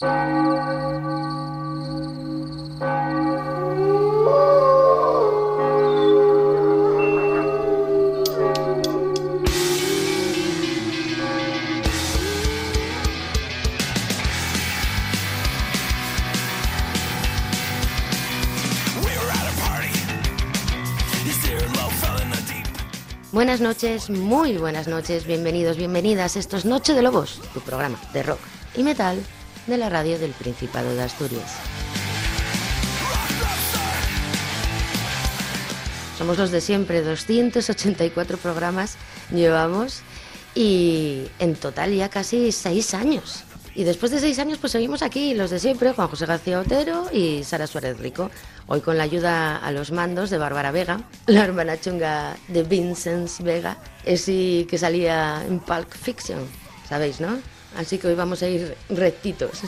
Buenas noches, muy buenas noches, bienvenidos, bienvenidas. Esto es Noche de Lobos, tu programa de rock y metal de la radio del Principado de Asturias. Somos los de siempre, 284 programas llevamos y en total ya casi seis años. Y después de seis años, pues seguimos aquí, los de siempre, Juan José García Otero y Sara Suárez Rico. Hoy con la ayuda a los mandos de Bárbara Vega, la hermana chunga de Vincent Vega, ese que salía en Pulp Fiction, ¿sabéis, no? Así que hoy vamos a ir rectitos.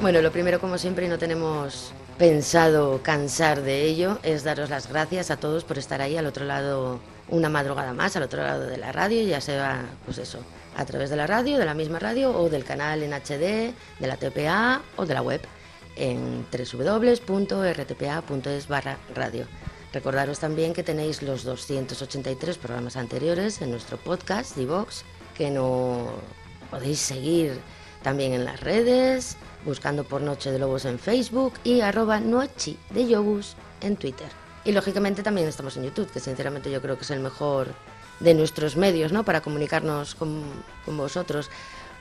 Bueno, lo primero, como siempre, y no tenemos pensado cansar de ello, es daros las gracias a todos por estar ahí al otro lado, una madrugada más, al otro lado de la radio, ya sea, pues eso, a través de la radio, de la misma radio, o del canal en HD, de la TPA o de la web en www.rtpa.es barra radio. Recordaros también que tenéis los 283 programas anteriores en nuestro podcast, Divox, que no podéis seguir también en las redes, buscando por Noche de Lobos en Facebook y arroba Nochi de Yobus en Twitter. Y lógicamente también estamos en YouTube, que sinceramente yo creo que es el mejor de nuestros medios ¿no? para comunicarnos con, vosotros.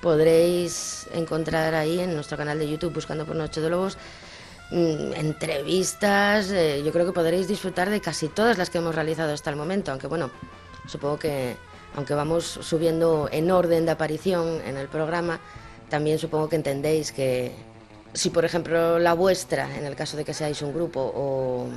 Podréis encontrar ahí en nuestro canal de YouTube, buscando por Noche de Lobos, mm, entrevistas. Eh, yo creo que podréis disfrutar de casi todas las que hemos realizado hasta el momento, aunque bueno, supongo que aunque vamos subiendo en orden de aparición en el programa, también supongo que entendéis que si, por ejemplo, la vuestra, en el caso de que seáis un grupo, o,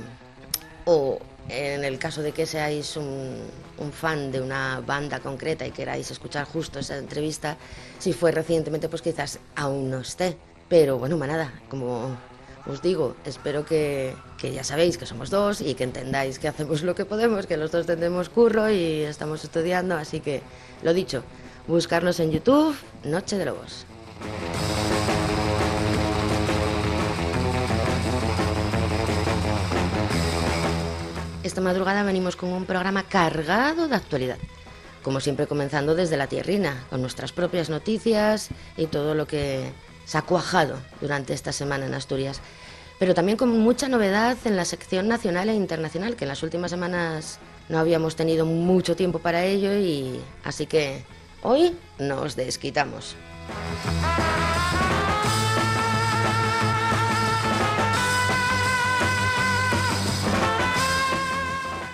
o en el caso de que seáis un, un, fan de una banda concreta y queráis escuchar justo esa entrevista, si fue recientemente, pues quizás aún no esté. Pero bueno, manada, como os digo, espero que, que, ya sabéis que somos dos y que entendáis que hacemos lo que podemos, que los dos tendremos curro y estamos estudiando, así que lo dicho, buscarnos en YouTube, Noche de Lobos. Esta madrugada venimos con un programa cargado de actualidad, como siempre comenzando desde la tierrina, con nuestras propias noticias y todo lo que se ha cuajado durante esta semana en Asturias, pero también con mucha novedad en la sección nacional e internacional, que en las últimas semanas no habíamos tenido mucho tiempo para ello y así que hoy nos desquitamos.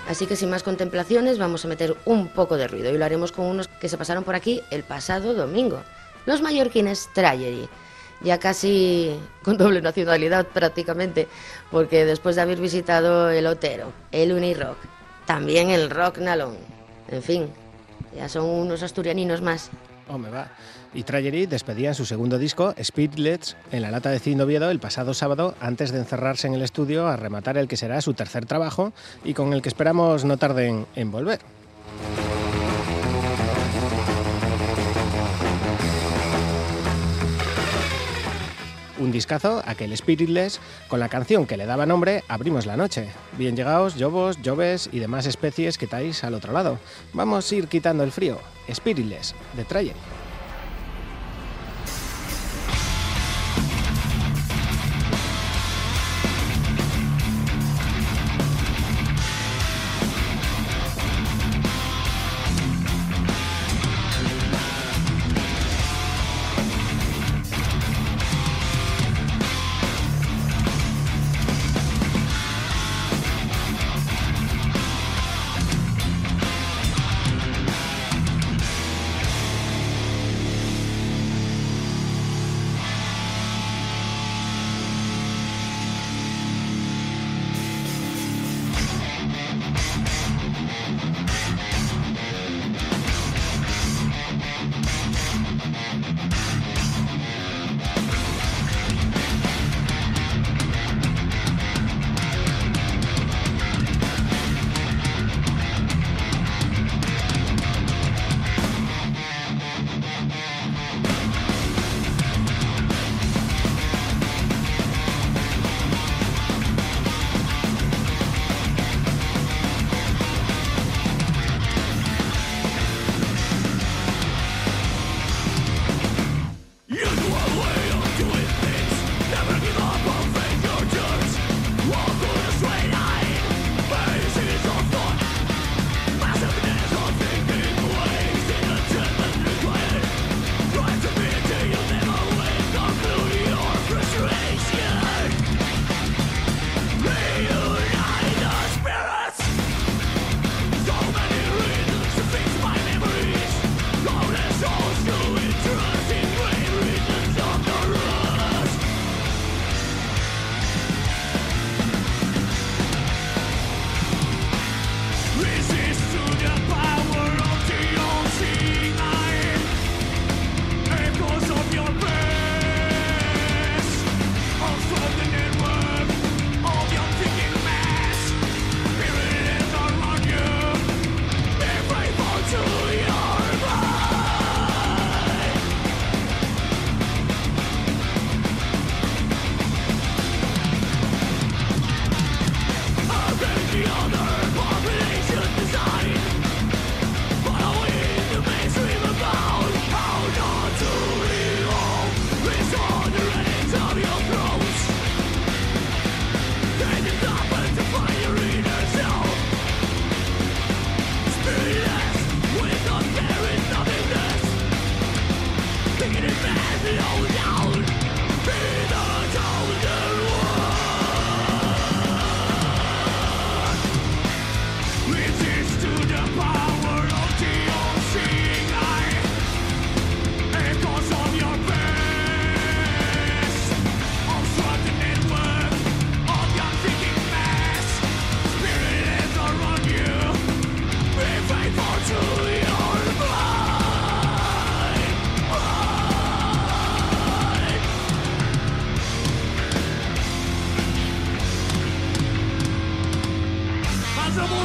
Así que sin más contemplaciones vamos a meter un poco de ruido y lo haremos con unos que se pasaron por aquí el pasado domingo. Los mallorquines Trayery, ya casi con doble nacionalidad prácticamente, porque después de haber visitado el Otero, el Unirock, también el Rock Nalón, en fin, ya son unos asturianinos más. Oh, me va. Y Trajery despedía su segundo disco, Spiritlets, en la lata de Cine Oviedo el pasado sábado, antes de encerrarse en el estudio a rematar el que será su tercer trabajo y con el que esperamos no tarden en volver. un discazo, aquel Spiritless, con la canción que le daba nombre Abrimos la noche. Bien llegados, lobos, lloves y demás especies que estáis al otro lado. Vamos a ir quitando el frío. Spiritless, de Trayer.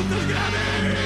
¡Asaltos graves!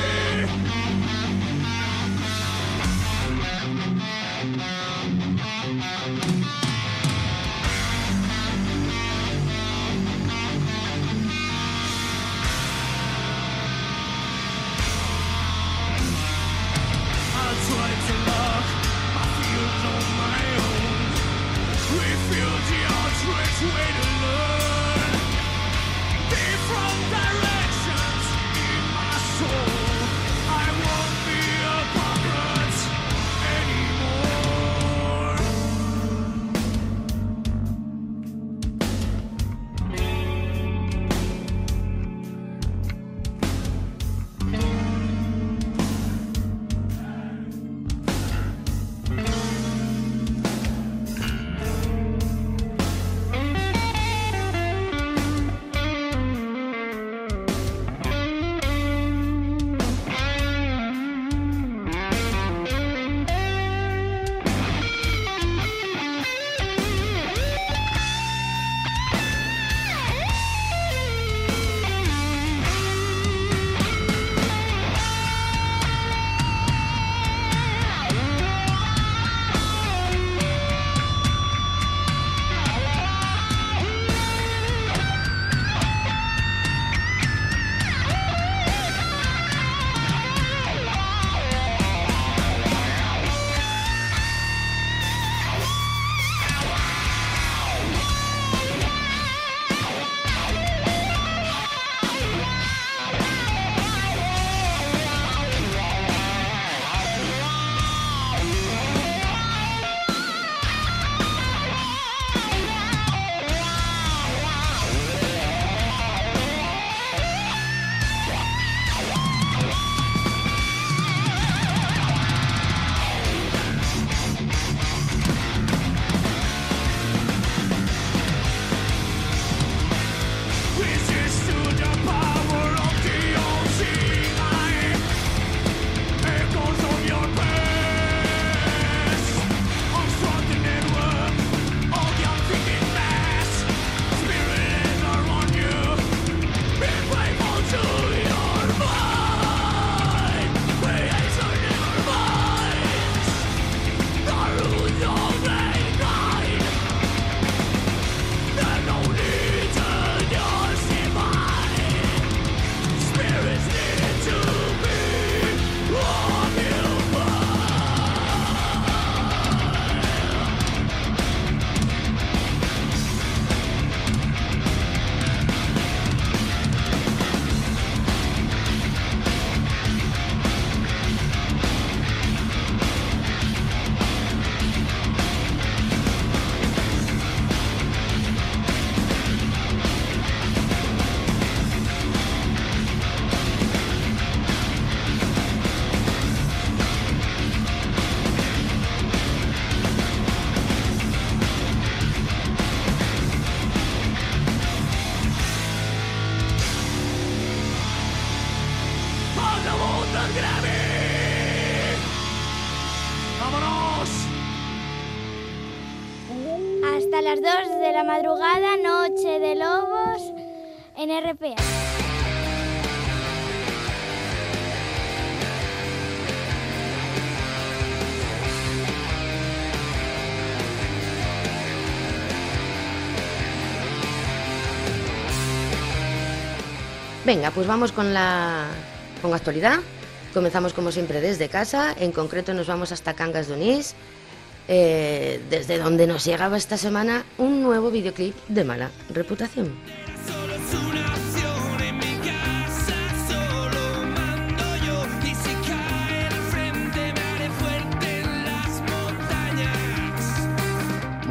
Madrugada, Noche de Lobos en RPA. Venga, pues vamos con la con actualidad. Comenzamos como siempre desde casa, en concreto nos vamos hasta Cangas de Unís eh, desde donde nos llegaba esta semana un nuevo videoclip de mala reputación.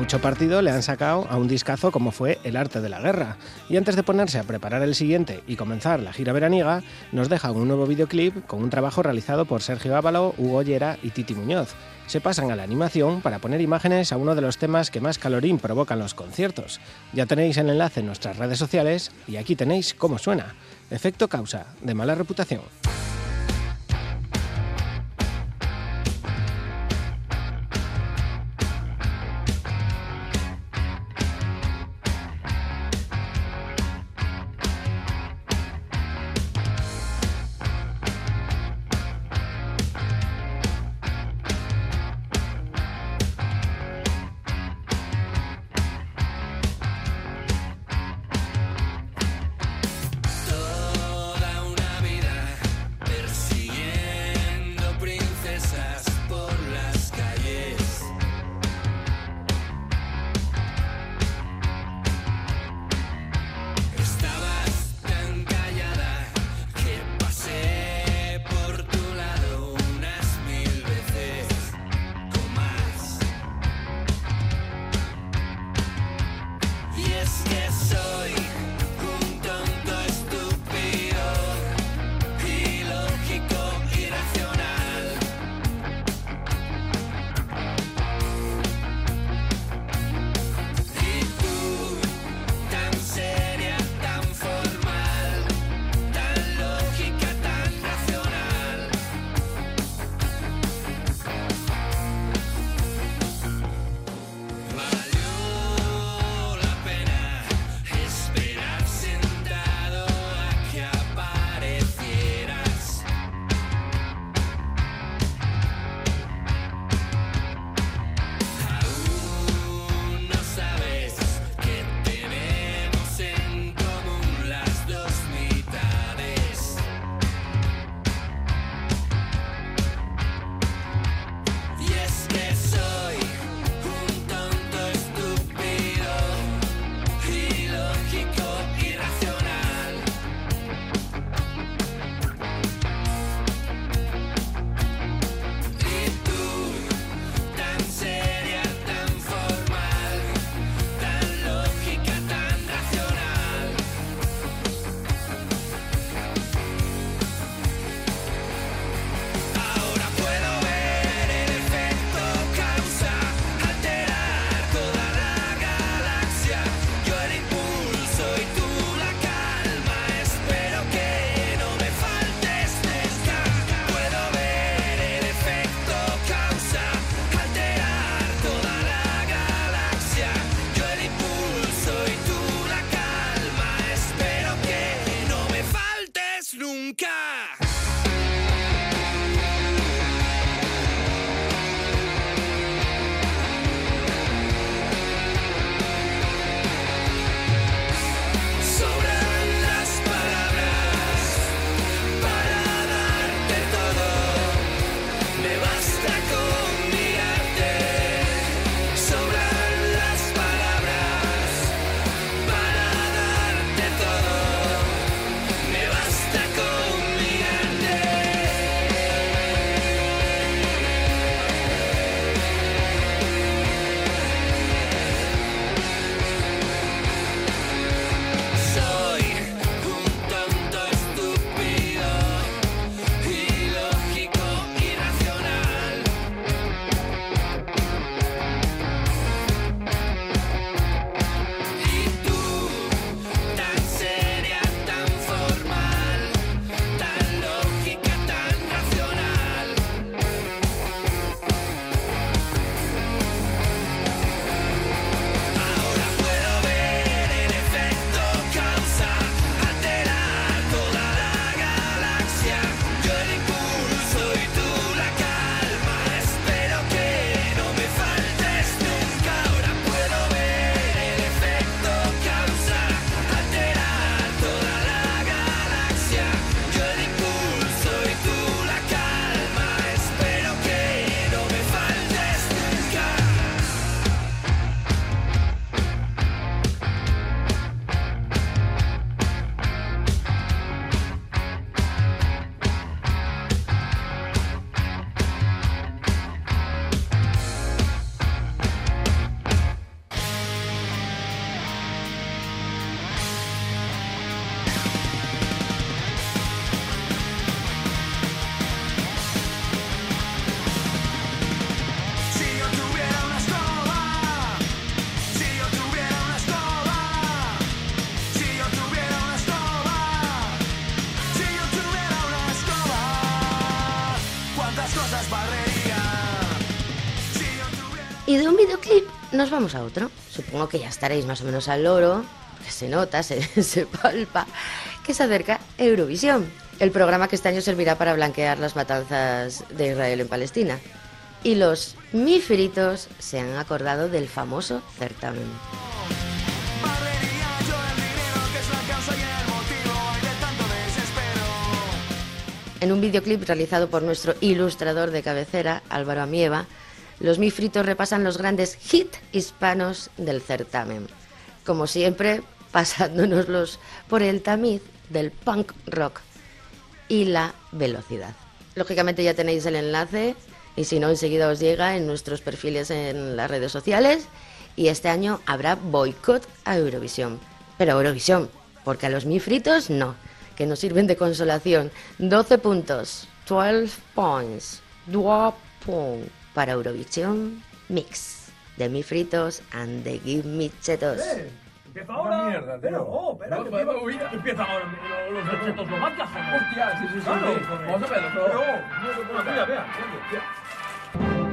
Mucho partido le han sacado a un discazo como fue El arte de la guerra. Y antes de ponerse a preparar el siguiente y comenzar la gira veraniega, nos dejan un nuevo videoclip con un trabajo realizado por Sergio Ávalo, Hugo Llera y Titi Muñoz. Se pasan a la animación para poner imágenes a uno de los temas que más calorín provocan los conciertos. Ya tenéis el enlace en nuestras redes sociales y aquí tenéis cómo suena. Efecto causa, de mala reputación. Nos vamos a otro. Supongo que ya estaréis más o menos al loro, que se nota, se, se palpa, que se acerca Eurovisión, el programa que este año servirá para blanquear las matanzas de Israel en Palestina. Y los mifritos se han acordado del famoso certamen. En un videoclip realizado por nuestro ilustrador de cabecera, Álvaro Amieva, los mifritos repasan los grandes hits hispanos del certamen. Como siempre, pasándonoslos por el tamiz del punk rock y la velocidad. Lógicamente ya tenéis el enlace y si no enseguida os llega en nuestros perfiles en las redes sociales y este año habrá boicot a Eurovisión. Pero Eurovisión, porque a los mifritos no, que nos sirven de consolación. 12 puntos, 12 points, 12 points para Eurovisión Mix. De mi fritos and the give me chetos. Eh, empieza ahora. Una mierda, tío. Pero, oh, espera, No, que va- empieza- ahora los de Checoslovaquia, joder. Hostia, sí, sí, sí. Claro, sí. joder. Vamos a verlo, pero... Pero, no, no, vea, vea,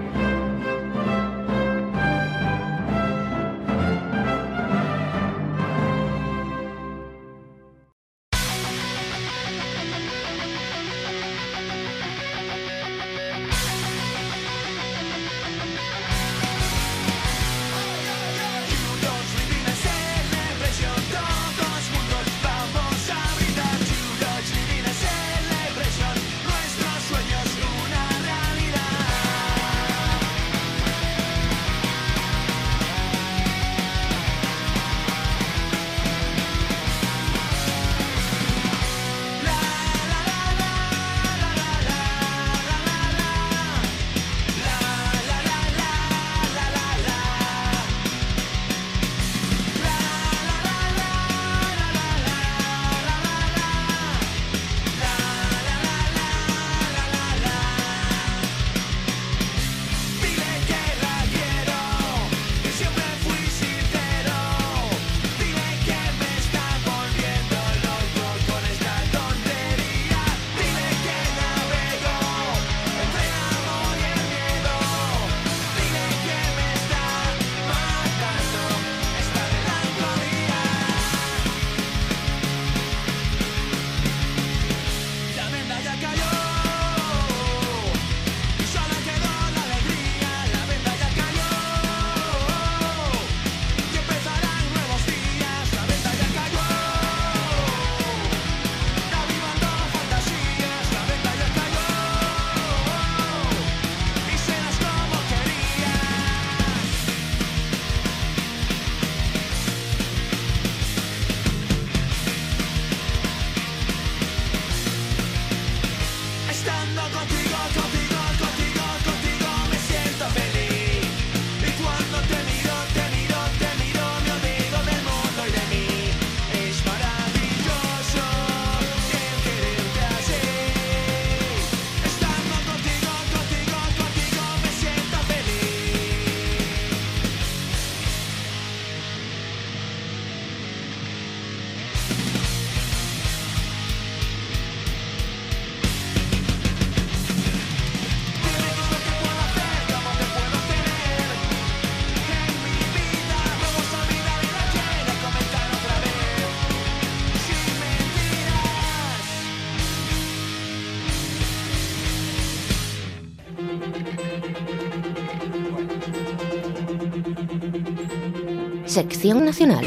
Sección Nacional.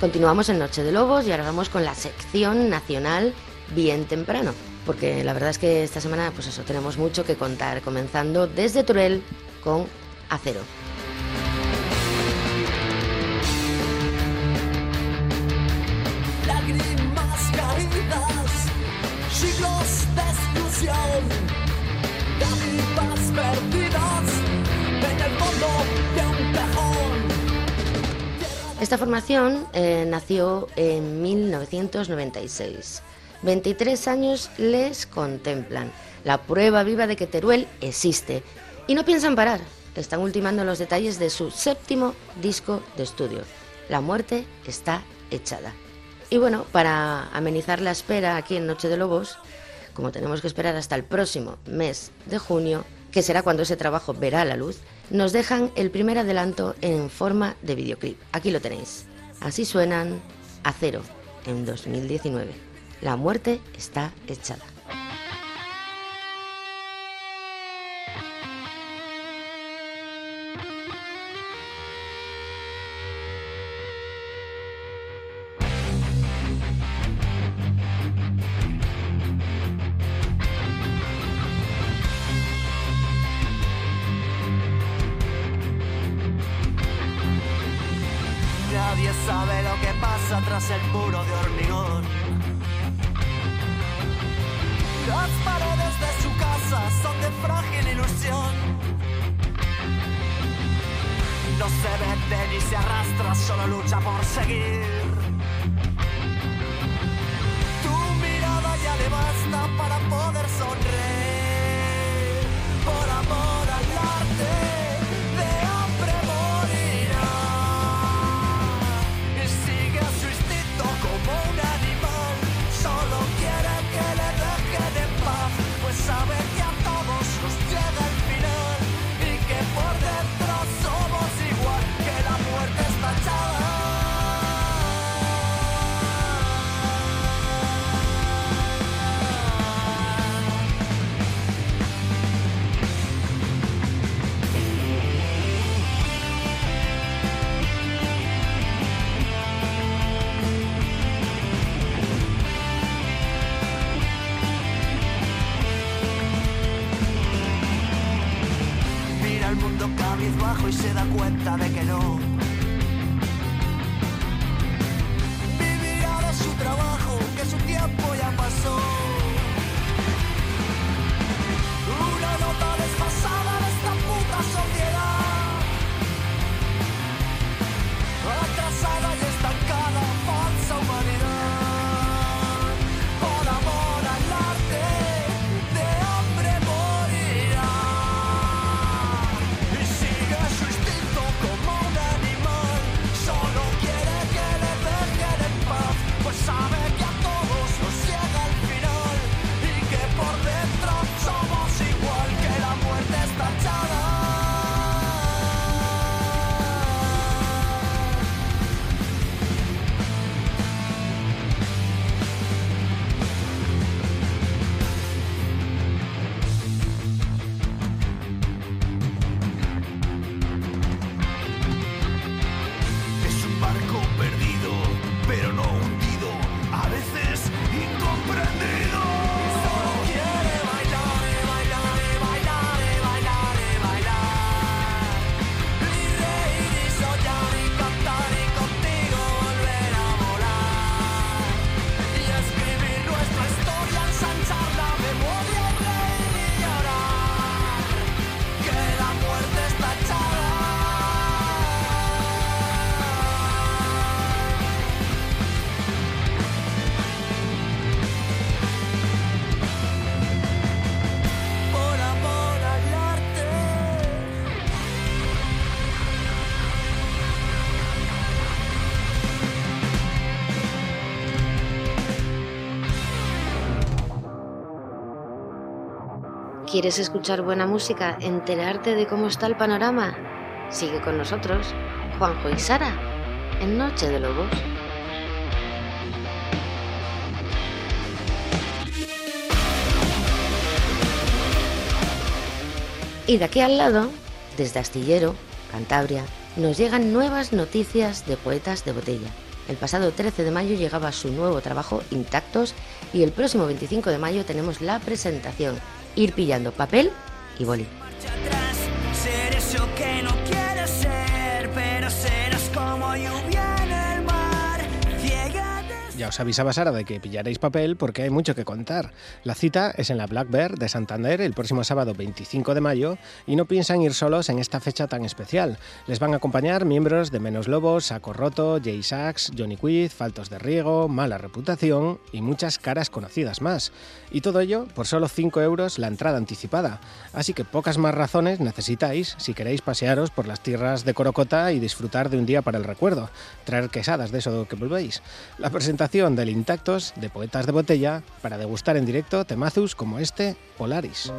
Continuamos en Noche de Lobos y ahora vamos con la sección nacional bien temprano, porque la verdad es que esta semana pues eso tenemos mucho que contar, comenzando desde Teruel con Acero. Lágrimas caídas, siglos de exclusión, lágrimas perdidas en el fondo de un cajón. Esta formación eh, nació en 1996. 23 años les contemplan, la prueba viva de que Teruel existe. Y no piensan parar, están ultimando los detalles de su séptimo disco de estudio. La muerte está echada. Y bueno, para amenizar la espera aquí en Noche de Lobos, como tenemos que esperar hasta el próximo mes de junio, que será cuando ese trabajo verá la luz, nos dejan el primer adelanto en forma de videoclip. Aquí lo tenéis. Así suenan a cero en 2019. La muerte está echada. ¿Quieres escuchar buena música? ¿Enterarte de cómo está el panorama? Sigue con nosotros, Juanjo y Sara, en Noche de Lobos. Y de aquí al lado, desde Astillero, Cantabria, nos llegan nuevas noticias de poetas de botella. El pasado 13 de mayo llegaba su nuevo trabajo Intactos y el próximo 25 de mayo tenemos la presentación. Ir pillando papel y boli. Ya os avisaba Sara de que pillaréis papel porque hay mucho que contar. La cita es en la Black Bear de Santander el próximo sábado 25 de mayo y no piensan ir solos en esta fecha tan especial. Les van a acompañar miembros de Menos Lobos, Saco Roto, Jay Sachs, Johnny Quiz, Faltos de Riego, Mala Reputación y muchas caras conocidas más. Y todo ello por solo 5 euros la entrada anticipada. Así que pocas más razones necesitáis si queréis pasearos por las tierras de Corocota y disfrutar de un día para el recuerdo. Traer quesadas de eso que volvéis. La presentación del Intactos de Poetas de Botella para degustar en directo temazos como este Polaris.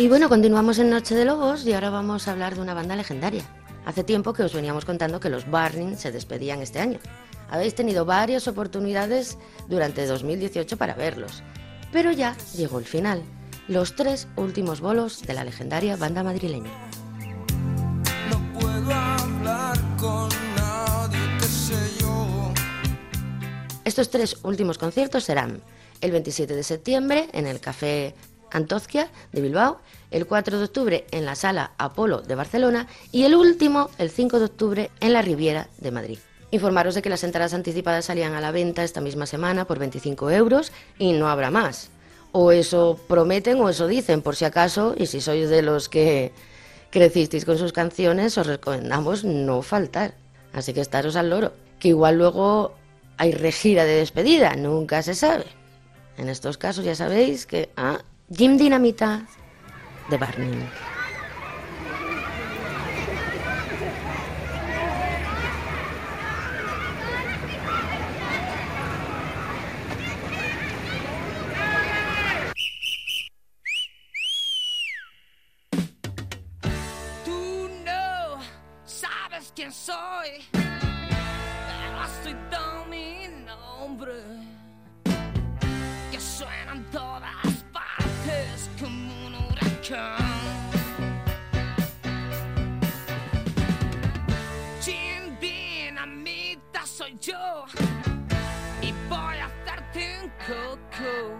Y bueno, continuamos en Noche de Lobos y ahora vamos a hablar de una banda legendaria. Hace tiempo que os veníamos contando que los Burning se despedían este año. Habéis tenido varias oportunidades durante 2018 para verlos, pero ya llegó el final, los tres últimos bolos de la legendaria banda madrileña. No puedo hablar con nadie, qué sé yo. Estos tres últimos conciertos serán el 27 de septiembre en el Café Antozquia de Bilbao, el 4 de octubre en la Sala Apolo de Barcelona y el último el 5 de octubre en la Riviera de Madrid. Informaros de que las entradas anticipadas salían a la venta esta misma semana por 25 euros y no habrá más. O eso prometen o eso dicen, por si acaso, y si sois de los que crecisteis con sus canciones, os recomendamos no faltar. Así que estaros al loro, que igual luego hay regira de despedida, nunca se sabe. En estos casos ya sabéis que ah, Jim Dinamita de Barney. Quién soy, pero estoy dando mi Chin dinamita soy yo. Y voy a hacerte un coco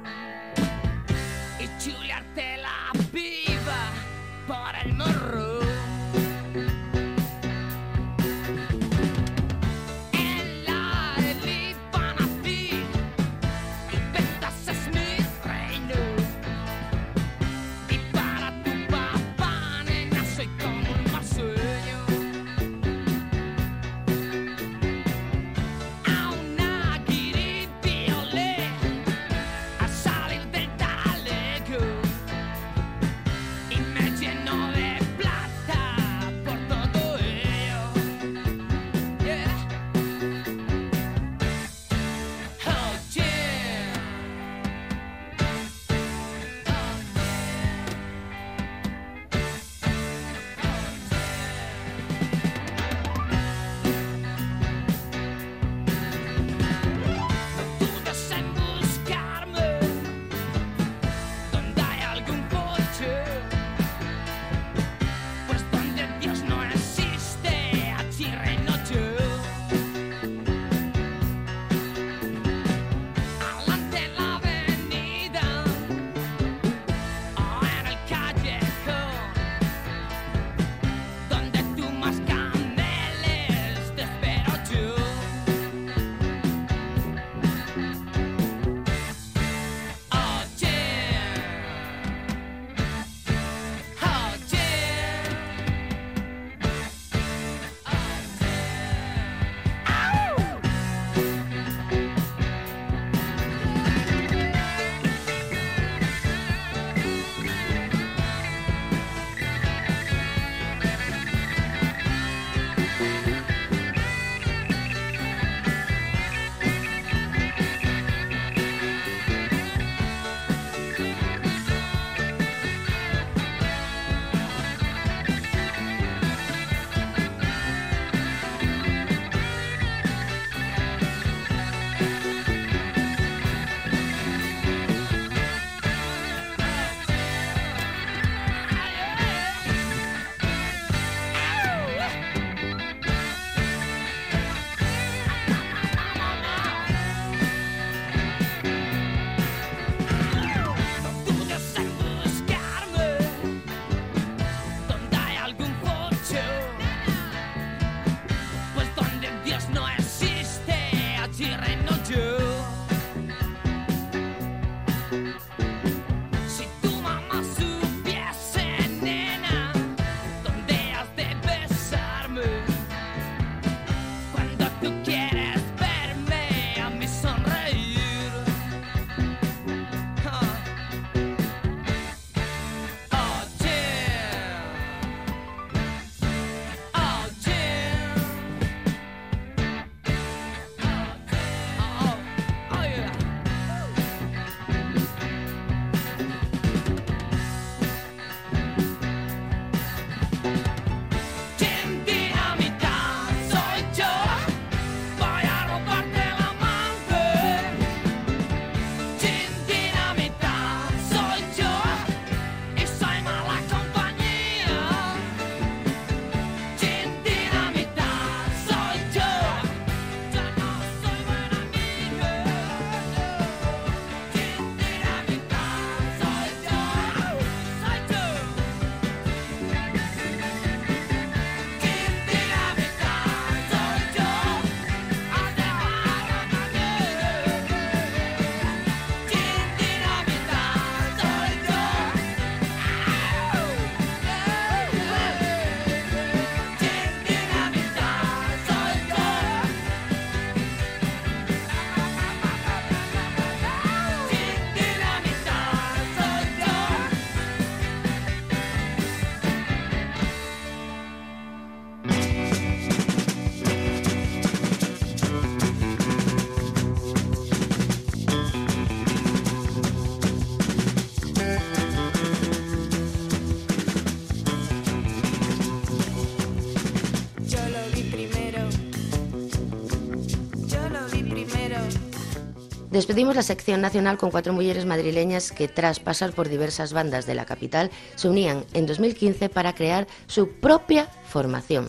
Despedimos la sección nacional con cuatro mujeres madrileñas que tras pasar por diversas bandas de la capital se unían en 2015 para crear su propia formación,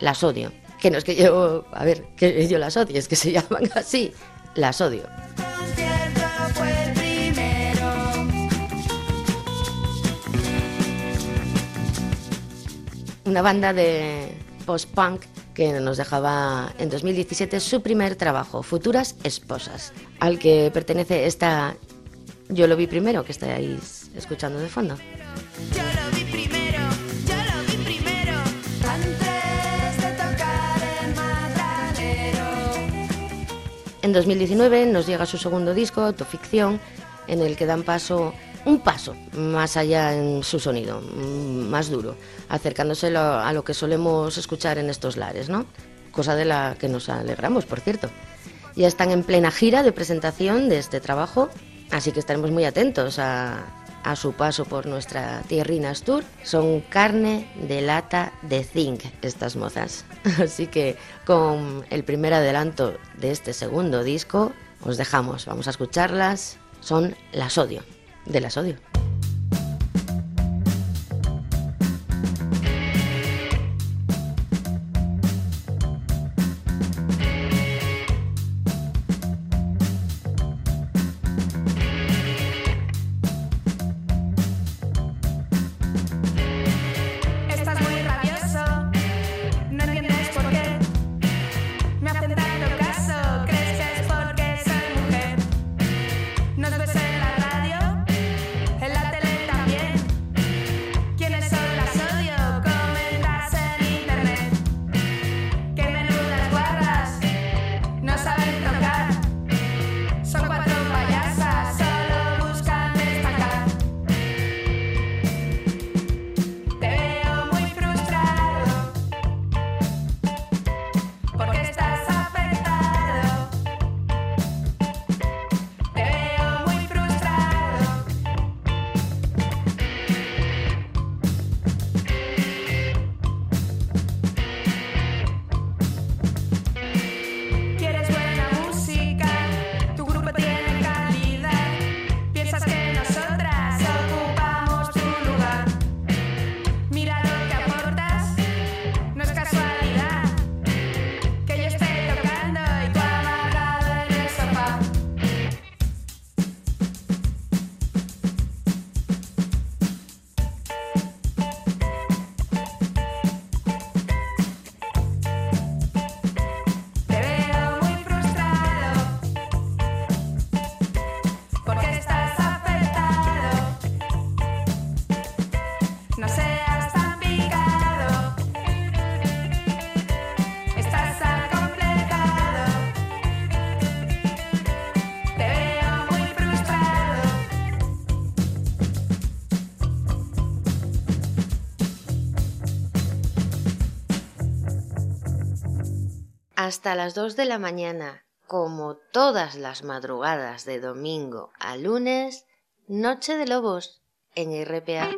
Las Odio. Que no es que yo, a ver, que yo las odie, es que se llaman así, Las Odio. una banda de post-punk que nos dejaba en 2017 su primer trabajo, Futuras Esposas, al que pertenece esta Yo lo vi primero, que estáis escuchando de fondo. Yo lo vi primero, yo lo vi primero, antes de tocar el matadero. En 2019 nos llega su segundo disco, Autoficción, en el que dan paso un paso más allá en su sonido, mm, más duro, acercándose a lo que solemos escuchar en estos lares, ¿no? Cosa de la que nos alegramos, por cierto. Ya están en plena gira de presentación de este trabajo, así que estaremos muy atentos a, su paso por nuestra tierrinas tour. Son carne de lata de zinc estas mozas. Así que con el primer adelanto de este segundo disco os dejamos, vamos a escucharlas. Son Las Odio, de Las Odio. Hasta las 2 de la mañana, como todas las madrugadas de domingo a lunes, Noche de Lobos en RPA.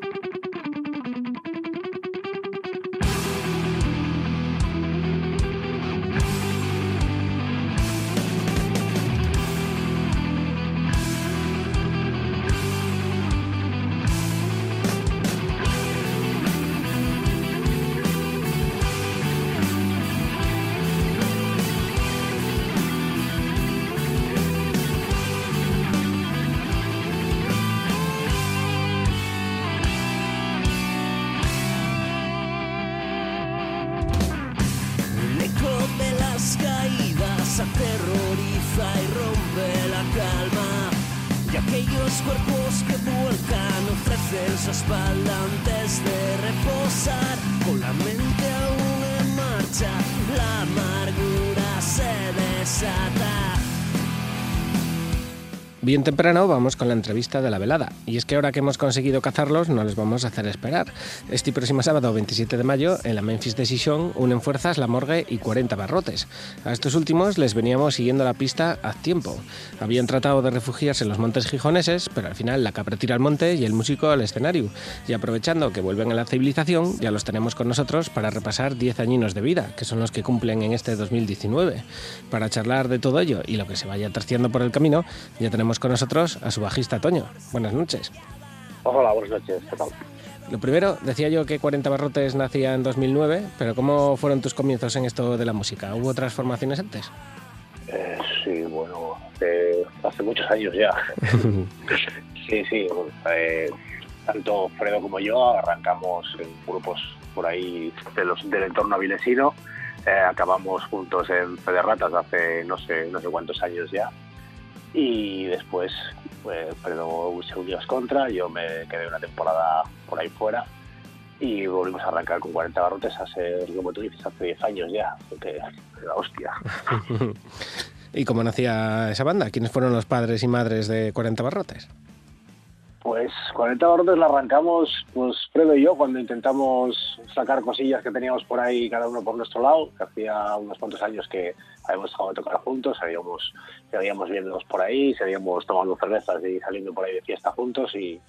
Bien temprano vamos con la entrevista de la velada. Y es que ahora que hemos conseguido cazarlos, no les vamos a hacer esperar. Este próximo sábado 27 de mayo, en la Memphis Decision, unen fuerzas La Morgue y 40 Barrotes. A estos últimos les veníamos siguiendo la pista a tiempo. Habían tratado de refugiarse en los montes gijoneses, pero al final la cabra tira al monte y el músico al escenario. Y aprovechando que vuelven a la civilización, ya los tenemos con nosotros para repasar 10 añinos de vida, que son los que cumplen en este 2019. Para charlar de todo ello y lo que se vaya terciando por el camino, ya tenemos con nosotros a su bajista Toño. Buenas noches. Hola, buenas noches. ¿Qué tal? Lo primero, decía yo que 40 Barrotes nacía en 2009, pero ¿cómo fueron tus comienzos en esto de la música? ¿Hubo otras formaciones antes? Eh, sí, bueno, hace, hace muchos años ya. sí, sí. eh, tanto Fredo como yo arrancamos en grupos por ahí de los, del entorno avilesino. Eh, acabamos juntos en Federratas hace no sé, no sé cuántos años ya. Y después pues, Fredo se unió Contra, yo me quedé una temporada por ahí fuera y volvimos a arrancar con 40 barrotes hace, como tú hace 10 años ya, que la hostia. ¿Y cómo nacía esa banda? ¿Quiénes fueron los padres y madres de 40 Barrotes? Pues 40 barrotes la arrancamos, pues Fredo y yo, cuando intentamos sacar cosillas que teníamos por ahí, cada uno por nuestro lado, hacía unos cuantos años que habíamos dejado de tocar juntos, seguíamos, seguíamos viéndonos por ahí, seguíamos tomando cervezas y saliendo por ahí de fiesta juntos y,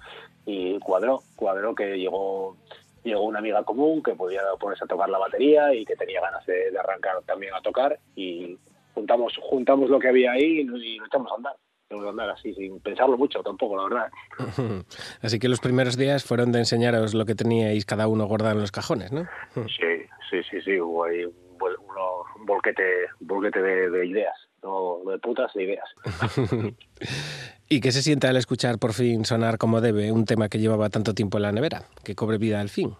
y cuadró, cuadró que llegó, llegó una amiga común que podía ponerse a tocar la batería y que tenía ganas de, de arrancar también a tocar y juntamos, juntamos lo que había ahí y, y lo echamos a andar. Echamos a andar así, sin pensarlo mucho tampoco, la verdad. Así que los primeros días fueron de enseñaros lo que teníais cada uno guardado en los cajones, ¿no? Sí, sí, sí, sí, hubo ahí un, volquete, un volquete de, de ideas, no de putas, de ideas. ¿Y qué se siente al escuchar por fin sonar como debe un tema que llevaba tanto tiempo en la nevera, que cobre vida al fin?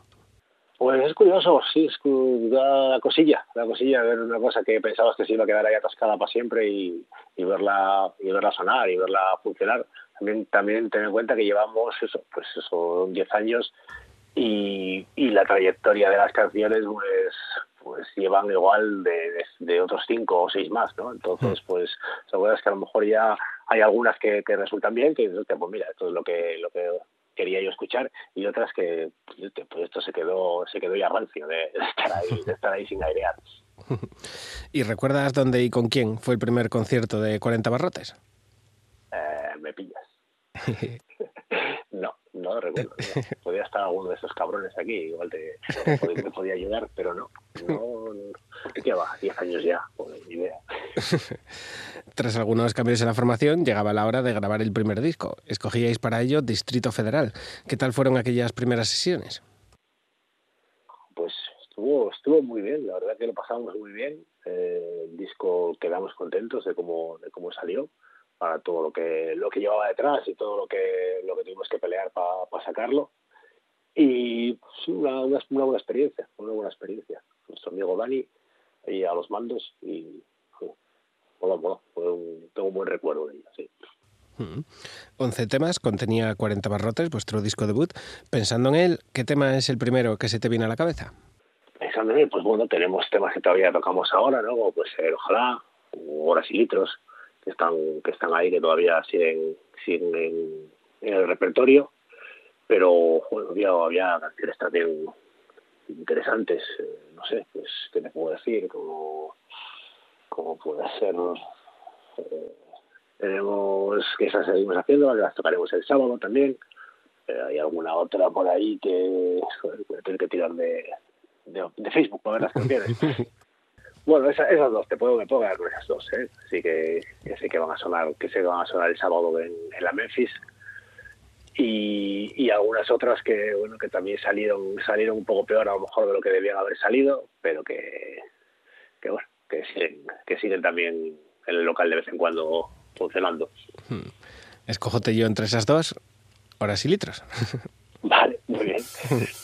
Pues es curioso, sí, es la cosilla, la cosilla ver una cosa que pensabas que se iba a quedar ahí atascada para siempre y, y verla y verla sonar y verla funcionar. También también ten en cuenta que llevamos eso, pues eso, 10 años y, y la trayectoria de las canciones pues pues llevan igual de, de, de otros cinco o seis más, ¿no? Entonces, pues, seguro es que a lo mejor ya hay algunas que, que resultan bien, que dices, pues mira, esto es lo que, lo que quería yo escuchar, y otras que, pues, esto se quedó, se quedó ya rancio de, de estar ahí, de estar ahí sin airear. ¿Y recuerdas dónde y con quién fue el primer concierto de 40 Barrotes? Eh, me pillas. No, recuerdo. no. Podría estar alguno de esos cabrones aquí, igual te, podía ayudar, pero no. No, no. ¿Qué va? 10 años ya, pues, ni idea. Tras algunos cambios en la formación, llegaba la hora de grabar el primer disco. Escogíais para ello Distrito Federal. ¿Qué tal fueron aquellas primeras sesiones? Pues estuvo, estuvo muy bien, la verdad que lo pasamos muy bien. Eh, el disco quedamos contentos de cómo, de cómo salió, para todo lo que, lo que llevaba detrás y todo lo que, lo que tuvimos que pelear para sacarlo. Y pues, una, una, una buena experiencia, una buena experiencia. Nuestro amigo Dani y a los mandos y bueno, bueno, tengo un buen recuerdo de ella, sí. Mm. 11 temas, contenía 40 barrotes, vuestro disco debut. Pensando en él, ¿qué tema es el primero que se te viene a la cabeza? Pensando en él, pues bueno, tenemos temas que todavía tocamos ahora, ¿no? Como puede ser Ojalá, o Horas y Litros, que están, que están ahí, que todavía siguen, siguen en, el repertorio. Pero bueno, había, había canciones también interesantes, eh, no sé, pues, ¿qué te puedo decir? Como, como puede ser... eh, tenemos que esas seguimos haciendo, las tocaremos el sábado también. Eh, hay alguna otra por ahí que joder, voy a tener que tirar de, de, de Facebook para ver las canciones. bueno, esa- esas dos, te puedo, me puedo quedar con esas dos, ¿eh? Así que, que sé que van a sonar, que sé que van a sonar el sábado en, en la Memphis. Y, y algunas otras que bueno que también salieron salieron un poco peor a lo mejor de lo que debían haber salido pero que, que bueno que siguen que siguen también en el local de vez en cuando funcionando Escojote yo entre esas dos, horas y litros. vale muy bien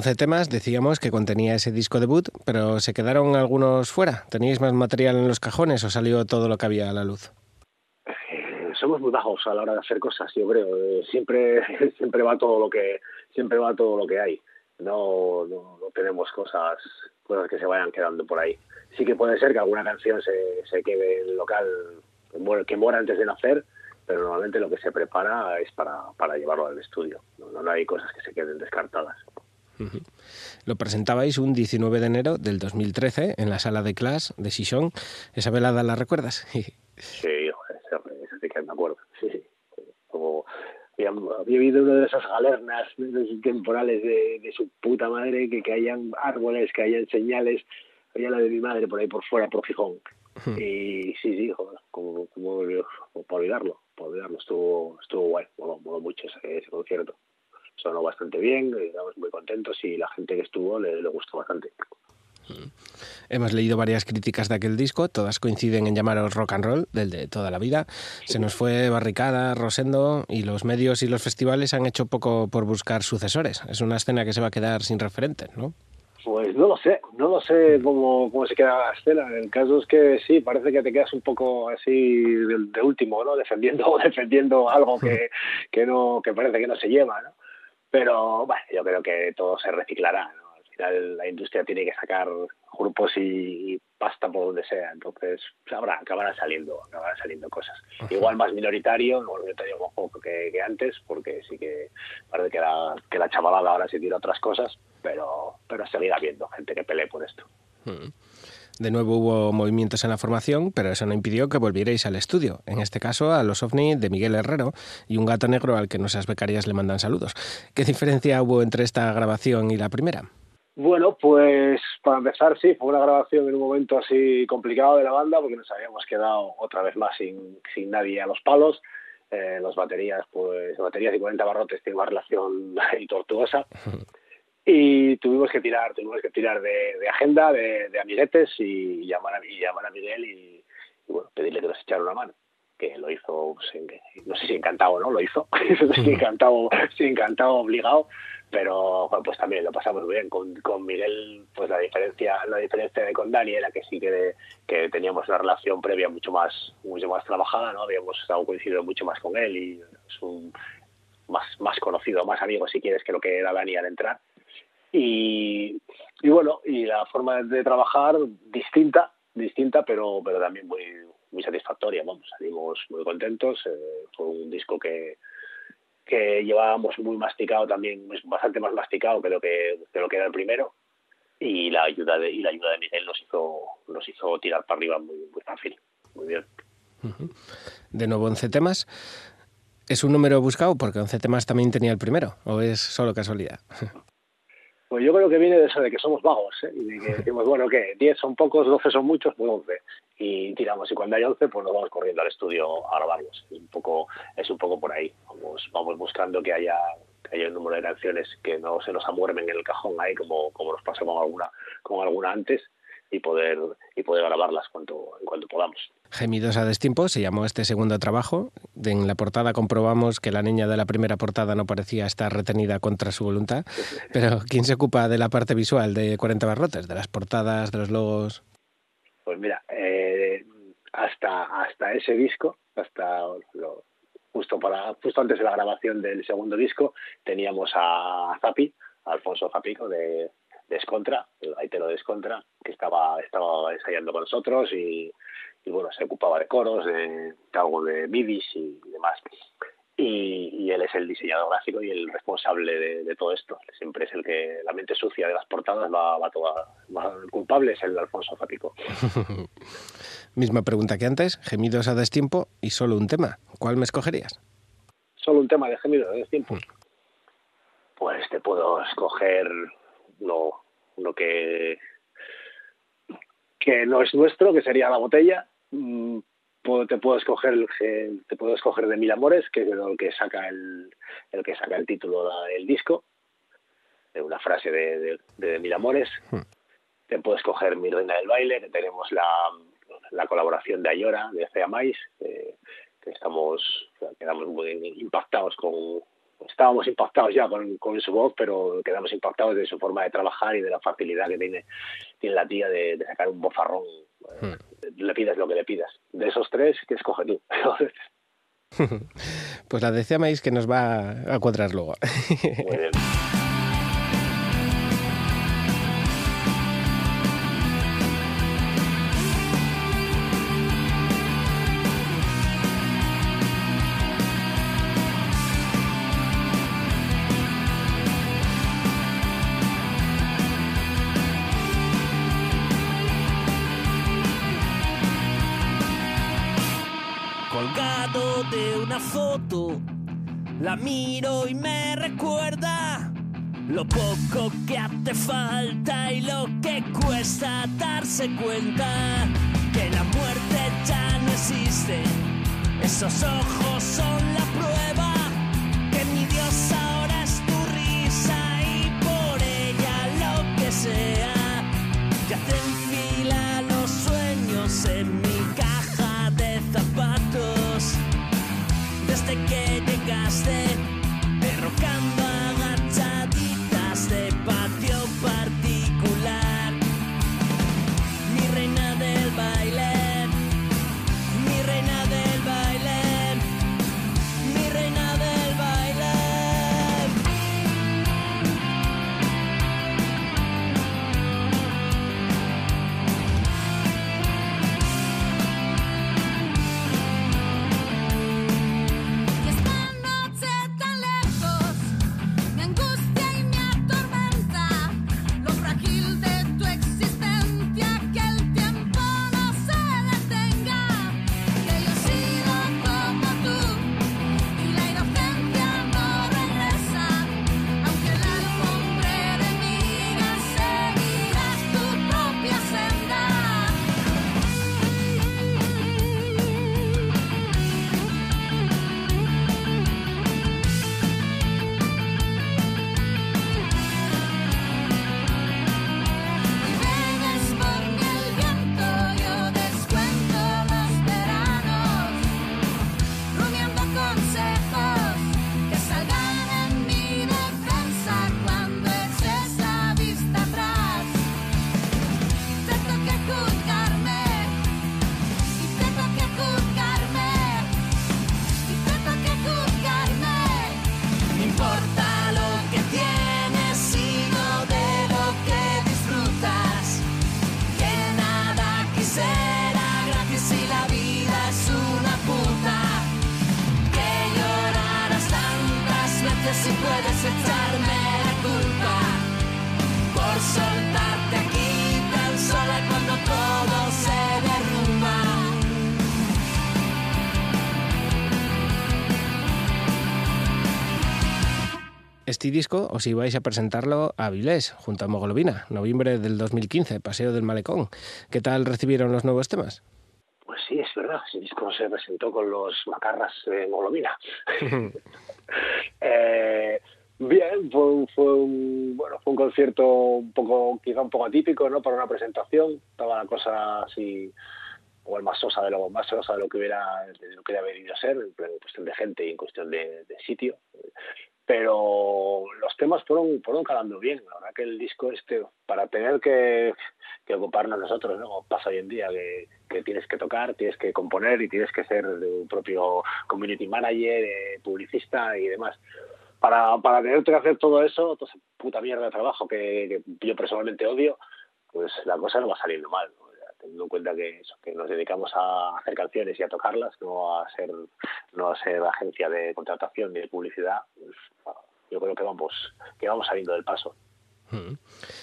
11 temas, decíamos que contenía ese disco debut, pero se quedaron algunos fuera. ¿Teníais más material en los cajones o salió todo lo que había a la luz? Eh, somos muy bajos a la hora de hacer cosas, yo creo. Eh, siempre, siempre va todo lo que, siempre va todo lo que hay. No, no, tenemos cosas, cosas que se vayan quedando por ahí. Sí que puede ser que alguna canción se, se quede en el local, que muera, antes de nacer, pero normalmente lo que se prepara es para, para llevarlo al estudio. No, no hay cosas que se queden descartadas. Lo presentabais un 19 de enero del 2013 en la sala de clase de Xixón. ¿Esa velada la recuerdas? Sí, esa, sí que me acuerdo. Sí, sí. Como había, había habido una de esas galernas de esos temporales de, de su puta madre, que, que hayan árboles, que hayan señales. Había la de mi madre por ahí por fuera, por Gijón. Y sí, sí, joder, como, como, como para olvidarlo, para olvidarlo. Estuvo, estuvo guay, moló, moló mucho ese, ese concierto. Sonó bastante bien, estamos muy contentos y la gente que estuvo le, le gustó bastante. Hemos leído varias críticas de aquel disco, todas coinciden en llamaros rock and roll, del de toda la vida. Se nos fue Barricada, Rosendo, y los medios y los festivales han hecho poco por buscar sucesores. Es una escena que se va a quedar sin referentes, ¿no? Pues no lo sé, no lo sé cómo, cómo se queda la escena. El caso es que sí, parece que te quedas un poco así de, de último, ¿no? Defendiendo, defendiendo algo que, que no, que parece que no se lleva, ¿no? Pero bueno, yo creo que todo se reciclará, ¿no? Al final la industria tiene que sacar grupos y, y pasta por donde sea, entonces habrá, acabarán saliendo, acabarán saliendo cosas. Igual más minoritario, no minoritario ojo, que, que antes, porque sí que parece que la, que la chavalada ahora se tira otras cosas, pero, pero seguirá habiendo gente que pelee por esto. De nuevo hubo movimientos en la formación, pero eso no impidió que volvierais al estudio. En este caso, a los OVNI de Miguel Herrero y un gato negro al que nuestras becarias le mandan saludos. ¿Qué diferencia hubo entre esta grabación y la primera? Bueno, pues para empezar, sí, fue una grabación en un momento así complicado de la banda porque nos habíamos quedado otra vez más sin, sin nadie a los palos. Eh, las baterías, pues baterías y 40 barrotes tienen una relación ahí tortuosa. Y tuvimos que tirar, tuvimos que tirar de, de agenda, de, de amiguetes y llamar a, y llamar a Miguel y, y, bueno, pedirle que nos echara una mano. Que lo hizo, pues, no sé si encantado o no, lo hizo. sí, encantado, sí, encantado, obligado pero bueno, pues también lo pasamos muy bien con, con Miguel pues la diferencia la diferencia de con Dani era que sí que, de, que teníamos una relación previa mucho más mucho más trabajada no habíamos estado coincidido mucho más con él y es un más más conocido más amigo si quieres que lo que era Dani al entrar y, y bueno y la forma de trabajar distinta distinta pero pero también muy muy satisfactoria vamos salimos muy contentos eh, fue un disco que que llevábamos muy masticado también, bastante más masticado que lo que, que lo que era el primero y la ayuda de y la ayuda de Miguel nos hizo nos hizo tirar para arriba muy, muy fácil, muy bien. De nuevo 11 temas. ¿Es un número buscado porque 11 temas también tenía el primero o es solo casualidad? Pues yo creo que viene de eso de que somos vagos, ¿eh? y de que decimos, bueno, ¿qué? 10 son pocos, 12 son muchos, pues 11. Y tiramos, y cuando hay 11, pues nos vamos corriendo al estudio a grabarlos. Es un poco, es un poco por ahí. Vamos, vamos buscando que haya, que haya un número de canciones que no se nos amuermen en el cajón ahí, como, como nos pasó con alguna, con alguna antes. Y poder y poder grabarlas cuanto en cuanto podamos. Gemidos a destiempo se llamó este segundo trabajo. En la portada comprobamos que la niña de la primera portada no parecía estar retenida contra su voluntad. Pero ¿quién se ocupa de la parte visual de 40 barrotes? ¿De las portadas, de los logos? Pues mira, eh, hasta hasta ese disco, hasta lo- justo para justo antes de la grabación del segundo disco, teníamos a Zapi, a Alfonso Zapico de, de Escontra, el gaitero de Escontra, que estaba estaba ensayando con nosotros y, y, bueno, se ocupaba de coros, de, de algo de midis y demás. Y, y él es el diseñador gráfico y el responsable de, de todo esto. Siempre es el que la mente sucia de las portadas va, va toda. va- el culpable es el Alfonso Zapico. Misma pregunta que antes, gemidos a destiempo y solo un tema. ¿Cuál me escogerías? solo un tema de gemido de tiempo. Pues te puedo escoger uno, uno que que no es nuestro, que sería la botella. Mm, te puedo escoger el que- te puedo escoger de Mil Amores, que es el que saca el, el que saca el título del disco, de una frase de, de, de Mil Amores. Te puedo escoger Mi Reina del Baile, que tenemos la, la colaboración de Ayora, de Fea Mais, eh, que estamos, quedamos muy impactados con, estábamos impactados ya con, con su voz, pero quedamos impactados de su forma de trabajar y de la facilidad que tiene, tiene la tía de, de sacar un bofarrón. Eh, Le pidas lo que le pidas. De esos tres, ¿qué escoge tú? Pues la decíais que nos va a cuadrar luego. Muy bien. cuesta darse cuenta que la muerte ya no existe. Esos ojos son la prueba Este disco os ibais a presentarlo a Vilés, junto a Mogolovina, noviembre del 2015, Paseo del Malecón. ¿Qué tal recibieron los nuevos temas? Pues sí, es verdad. Ese disco se presentó con los macarras de Molovina. Eh, Bien, fue, un- fue un bueno, fue un concierto un poco, quizá un poco atípico, ¿no? Para una presentación, estaba la cosa así, igual más sosa de lo más sosa de lo que hubiera, de lo que hubiera venido a ser, en cuestión de gente y en cuestión de, de sitio. Pero los temas fueron, fueron calando bien. La verdad que el disco este, para tener que, que ocuparnos nosotros, ¿no? Pasa hoy en día, que, que tienes que tocar, tienes que componer y tienes que ser tu propio community manager, eh, publicista y demás para, para tener que hacer todo eso, toda esa puta mierda de trabajo que, que yo personalmente odio, pues la cosa no va saliendo mal. Teniendo en cuenta que, eso, que nos dedicamos a hacer canciones y a tocarlas, no a ser, no a ser agencia de contratación ni de publicidad, pues, yo creo que vamos, que vamos saliendo del paso. Mm.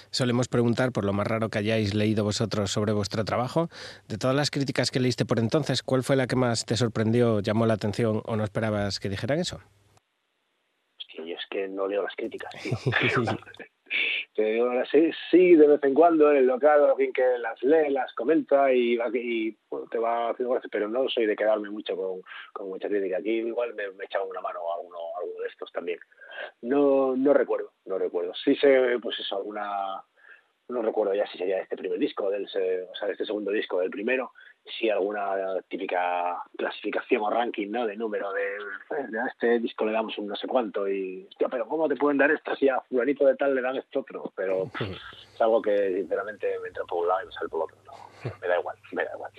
Solemos preguntar por lo más raro que hayáis leído vosotros sobre vuestro trabajo. De todas las críticas que leíste por entonces, ¿cuál fue la que más te sorprendió, llamó la atención o no esperabas que dijeran eso? Hostia, yo es que no leo las críticas, tío. Te digo, sí, sí, de vez en cuando en el local alguien que las lee, las comenta y, y, te va haciendo gracia, pero no soy de quedarme mucho con, con mucha crítica. Aquí igual me, me echaba una mano a alguno, alguno de estos también. No, no recuerdo, no recuerdo. Sí sé, pues eso, alguna... No recuerdo ya si sería este primer disco, del, o sea, este segundo disco del primero, si alguna típica clasificación o ranking, ¿no? De número de, de a este disco le damos un no sé cuánto y, hostia, pero ¿cómo te pueden dar esto si a fulanito de tal le dan esto otro? Pero es algo que sinceramente me entra por un lado y me sale por otro. No, me da igual, me da igual.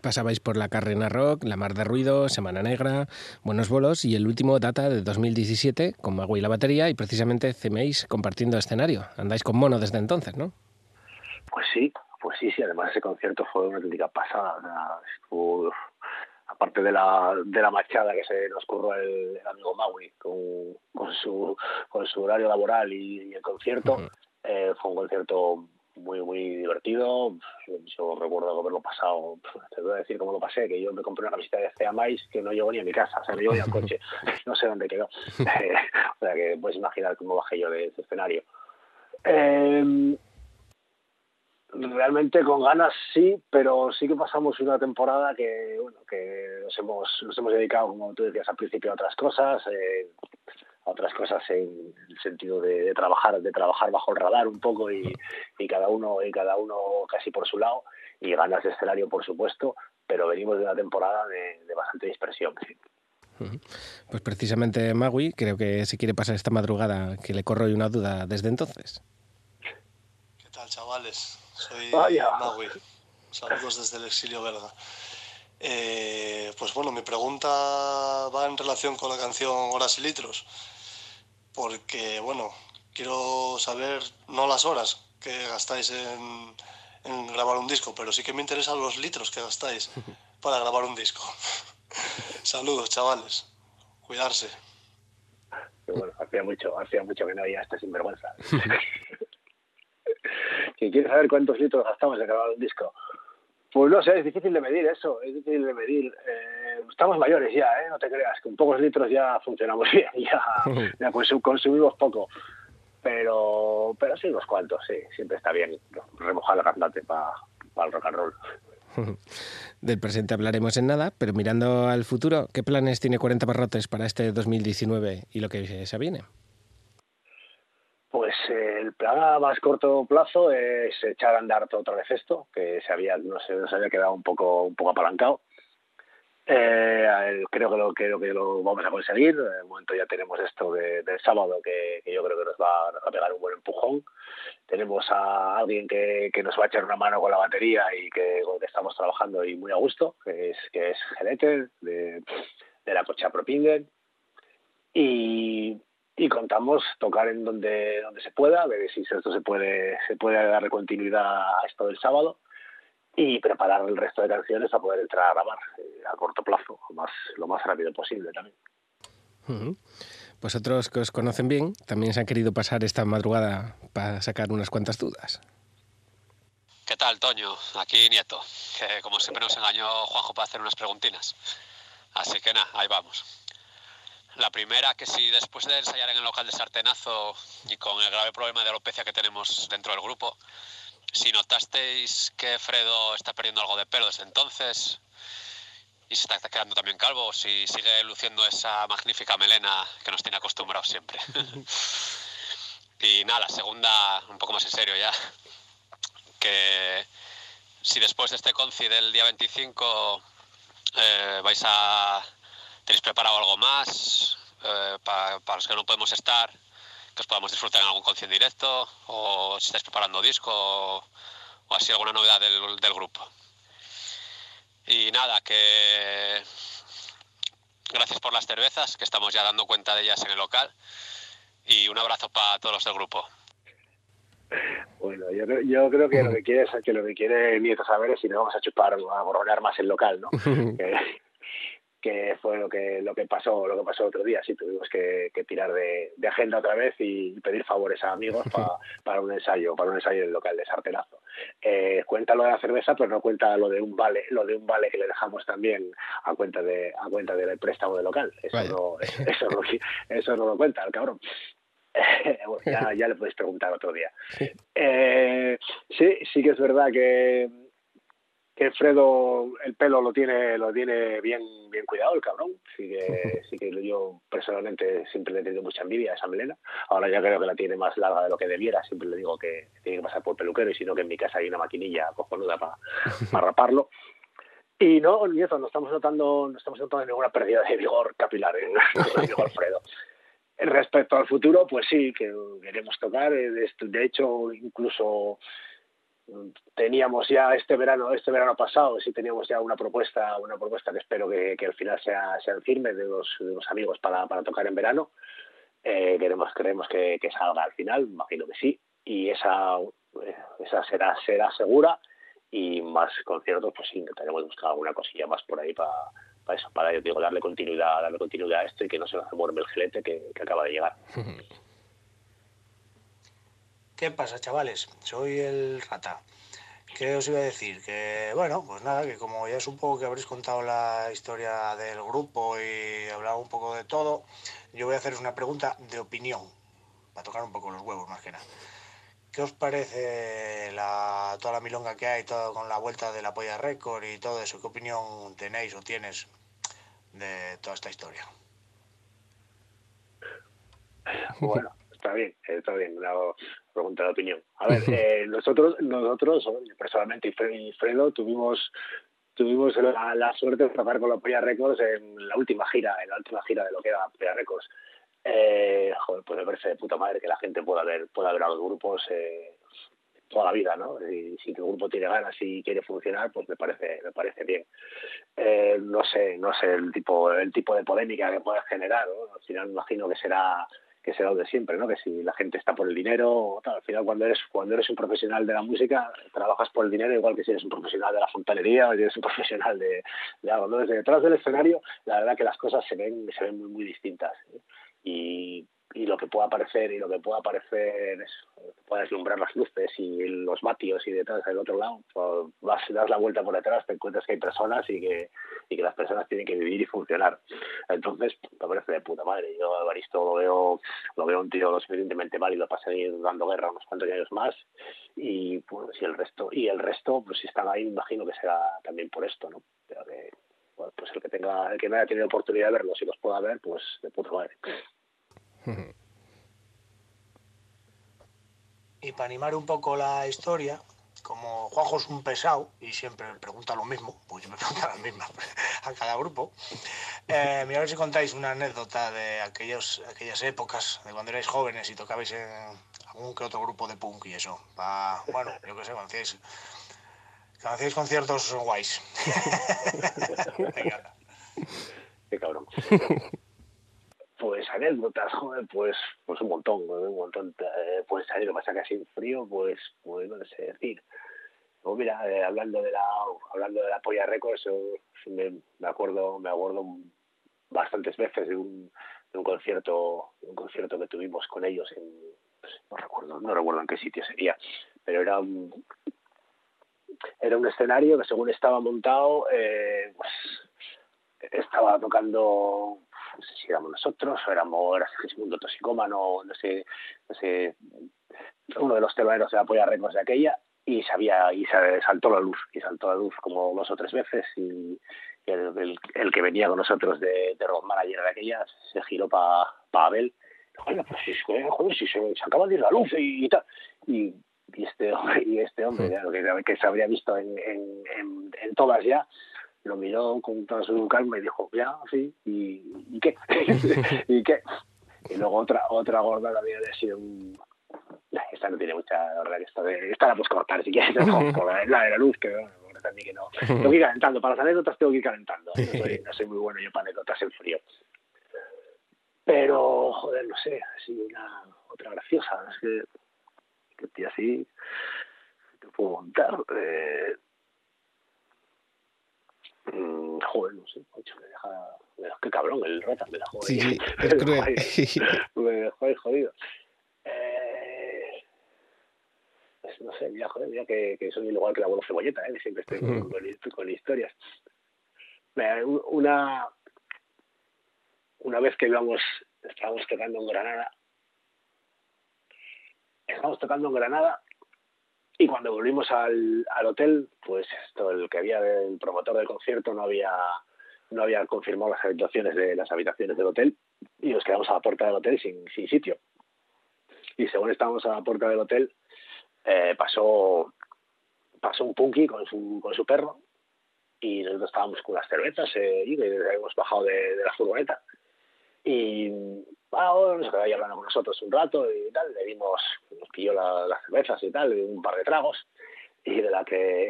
Pasabais por la Carrena Rock, La Mar de Ruido, Semana Negra, Buenos Bolos y el último data de 2017 con Magui y la batería y precisamente ceméis compartiendo escenario. Andáis con mono desde entonces, ¿no? Pues sí, pues sí, sí. Además ese concierto fue una auténtica pasada. o sea, estuvo- aparte de la, de la machada que se nos curró el, el amigo Maui con, con su con su horario laboral y, y el concierto, eh, fue un concierto muy muy divertido. Yo recuerdo haberlo pasado, te voy a decir cómo lo pasé, que yo me compré una camiseta de Cea Mais que no llegó ni a mi casa, o sea, no llegó ni al coche, no sé dónde quedó. O sea que puedes imaginar cómo bajé yo de ese escenario. Eh, realmente con ganas sí, pero sí que pasamos una temporada que bueno que nos hemos nos hemos dedicado como tú decías al principio a otras cosas, eh, a otras cosas en el sentido de, de trabajar de trabajar bajo el radar un poco y, y cada uno y cada uno casi por su lado y ganas de escenario por supuesto, pero venimos de una temporada de, de bastante dispersión. sí. Pues precisamente Magui creo que se quiere pasar esta madrugada que le corro y una duda desde entonces. ¿Qué tal, chavales? Soy Vaya. Magui. Saludos desde el exilio belga. Eh, pues bueno, mi pregunta va en relación con la canción Horas y Litros. Porque, bueno, quiero saber, no las horas que gastáis en, en grabar un disco, pero sí que me interesan los litros que gastáis para grabar un disco. Saludos, chavales. Cuidarse. Bueno, hacía mucho, hacía mucho que no había esta sinvergüenza. si quieres saber cuántos litros gastamos en grabar un disco, pues no sé, es difícil de medir eso, es difícil de medir. Eh, estamos mayores ya, ¿eh? no te creas, con pocos litros ya funcionamos bien, ya, ya consu- consumimos poco. Pero, pero sí, unos cuantos, sí, siempre está bien remojar el cantante para el rock and roll. Del presente hablaremos en nada, pero mirando al futuro, ¿qué planes tiene 40 Barrotes para este 2019 y lo que se viene? Pues eh, el plan a más corto plazo es echar a andar otra vez esto, que se había, no sé, nos había quedado un poco, un poco apalancado. Eh, creo que lo, creo que lo vamos a conseguir. De momento ya tenemos esto de- del sábado que, yo creo que nos va, a pegar un buen empujón. Tenemos a alguien que, que nos va a echar una mano con la batería y que, con que estamos trabajando y muy a gusto, que es, que es de, de la Cocha Propingen. Y, y contamos tocar en donde, donde se pueda, ver si esto se puede, se puede darle continuidad a esto del sábado y preparar el resto de canciones para poder entrar a grabar eh, a corto plazo, lo más, lo más rápido posible también. Ujú. Vosotros que os conocen bien, también se han querido pasar esta madrugada para sacar unas cuantas dudas. ¿Qué tal, Toño? Aquí Nieto, que como siempre nos engañó Juanjo para hacer unas preguntinas. Así que nada, ahí vamos. La primera, que si después de ensayar en el local de Sartenazo y con el grave problema de alopecia que tenemos dentro del grupo, si notasteis que Fredo está perdiendo algo de pelo desde entonces y se está quedando también calvo o si sigue luciendo esa magnífica melena que nos tiene acostumbrados siempre. y nada, la segunda, un poco más en serio ya, que si después de este conci del día 25 eh, vais a... tenéis preparado algo más eh, para, para los que no podemos estar, que os podamos disfrutar en algún conci en directo, o si estáis preparando disco, o, o así alguna novedad del, del grupo. Y nada, que gracias por las cervezas, que estamos ya dando cuenta de ellas en el local, y un abrazo para todos los del grupo. Bueno, yo, creo- yo creo que lo que quiere es que lo que quiere Nieto saber es si nos vamos a chupar a borronear más el local, ¿no? que, que fue lo que lo que pasó lo que pasó el otro día. Sí, tuvimos que, que tirar de, de agenda otra vez y pedir favores a amigos pa- para un ensayo, para un ensayo en el local de Sartenazo. Eh, cuenta lo de la cerveza, pero no cuenta lo de un vale, lo de un vale que le dejamos también a cuenta de a cuenta del préstamo del local. Eso Vaya. no, eso no, eso no lo cuenta el cabrón. Bueno, ya, ya le podéis preguntar otro día. Eh, sí, sí que es verdad que, que Fredo el pelo lo tiene lo tiene bien bien cuidado el cabrón. Sí que, sí que yo personalmente siempre le he tenido mucha envidia a esa melena. Ahora ya creo que la tiene más larga de lo que debiera. Siempre le digo que tiene que pasar por peluquero y si no que en mi casa hay una maquinilla cojonuda para raparlo. Y no, Nieto, no estamos notando, no estamos notando ninguna pérdida de vigor capilar en en vigor Fredo. Respecto al futuro, pues sí, que queremos tocar. De, hecho, incluso teníamos ya este verano, este verano pasado, sí teníamos ya una propuesta, una propuesta que espero que, que al final sea, sea firme de los, de los amigos para, para tocar en verano. Eh, queremos, queremos que, que salga al final, imagino que sí, y esa, eh, esa será, será segura y más conciertos, pues sí, intentaremos buscar alguna cosilla más por ahí para, para eso, para yo digo, darle continuidad, darle continuidad a esto y que no se nos muerme el gelete que acaba de llegar. ¿Qué pasa, chavales? Soy el Rata. ¿Qué os iba a decir? Que, bueno, pues nada, que como ya supongo que habréis contado la historia del grupo y hablado un poco de todo, yo voy a haceros una pregunta de opinión, para tocar un poco los huevos más que nada. ¿Qué os parece la, toda la milonga que hay, todo con la vuelta de la Polla Record y todo eso? ¿Qué opinión tenéis o tienes de toda esta historia? Bueno, está bien, está bien, una pregunta de opinión. A ver, eh, nosotros, nosotros, yo personalmente y Fre- y Fredo, tuvimos tuvimos la, la suerte de tocar con la Polla Records en la última gira, en la última gira de lo que era Polla Records. Eh, joder, pues me parece de puta madre que la gente pueda ver, pueda ver a los grupos eh, toda la vida, ¿no? Y si el grupo tiene ganas y quiere funcionar, pues me parece, me parece bien. Eh, no sé, no sé el tipo, el tipo de polémica que pueda generar, ¿no? Al final me imagino que será que será lo de siempre, ¿no? Que si la gente está por el dinero, tal, al final cuando eres cuando eres un profesional de la música, trabajas por el dinero igual que si eres un profesional de la fontanería o si eres un profesional de, de algo. ¿no? Desde detrás del escenario, la verdad que las cosas se ven se ven muy, muy distintas. ¿eh? Y, y lo que pueda aparecer y lo que pueda aparecer es pueda deslumbrar las luces y los vatios y detrás del otro lado pues vas das la vuelta por detrás te encuentras que hay personas y que y que las personas tienen que vivir y funcionar. Entonces me parece de puta madre. Yo Evaristo lo veo lo veo un tío lo suficientemente válido para seguir dando guerra unos cuantos años más y pues y el resto y el resto pues si están ahí imagino que será también por esto no pero que bueno, pues el que tenga el que no haya tenido oportunidad de verlos y los pueda ver pues de puta madre Y para animar un poco la historia, como Juanjo es un pesado y siempre me pregunta lo mismo, pues yo me pregunto la misma a cada grupo, eh, mira a ver si contáis una anécdota de aquellos, aquellas épocas, de cuando erais jóvenes y tocabais en algún que otro grupo de punk y eso. Pa, bueno, yo qué sé, cuando hacíais, cuando hacíais conciertos guays. Venga. Qué cabrón. Pues anécdotas, joder, pues, pues un montón, un montón. Eh, pues salir, lo que pasa que así frío, pues, pues no sé decir. Pues mira, eh, hablando de la, hablando de la Polla sí me, me acuerdo, me acuerdo bastantes veces de un, de un concierto, un concierto que tuvimos con ellos en, pues, no recuerdo, no recuerdo en qué sitio sería, pero era un, era un escenario que según estaba montado, eh, pues estaba tocando no sé si éramos nosotros o éramos era Sigismundo Toxicómano, no sé, no sé, uno de los teloneros de la Polla Records de aquella y sabía y se saltó la luz y saltó la luz como dos o tres veces y, el, el- el que venía con nosotros de, de road manager de aquellas, se giró para pa Abel. Joder, pues si, joder, si se, se acaba de ir la luz y, y tal. Y, y este hombre, y este hombre ya, que, que se habría visto en, en, en, en todas ya, lo miró con toda su calma y dijo, ya, sí, ¿y, y qué? ¿Y qué? Y luego otra otra gorda también había sido un... Esta no tiene mucha, la verdad que esta, de, esta la puedes cortar si quieres, con la, la de la luz, que también que no. Tengo que ir calentando, para las anécdotas tengo que ir calentando. No soy, no soy muy bueno yo para anécdotas en frío. Pero, joder, no sé, así una otra graciosa, es que, que tío, así te puedo montar. Eh, mm, joder, no sé, me deja, me deja- qué cabrón el rata, me dejó Sí, es cruel. me dejó ahí jodido. Eh, pues no sé, mira, joder, mira que, que soy igual que el abuelo cebolleta, ¿eh? que siempre estoy con, con- con historias. Una una vez que íbamos, estábamos tocando en Granada, estábamos tocando en Granada y cuando volvimos al, hotel, pues esto, el que había del promotor del concierto no había no había confirmado las habitaciones de las habitaciones del hotel y nos quedamos a la puerta del hotel sin, sitio. Y según estábamos a la puerta del hotel, eh, pasó pasó un punky con su, con su perro y nosotros estábamos con las cervezas eh, y habíamos bajado de la furgoneta y bueno, se quedó ahí hablando con nosotros un rato y tal, le dimos, nos pilló la- las cervezas y tal, y un par de tragos, y de la que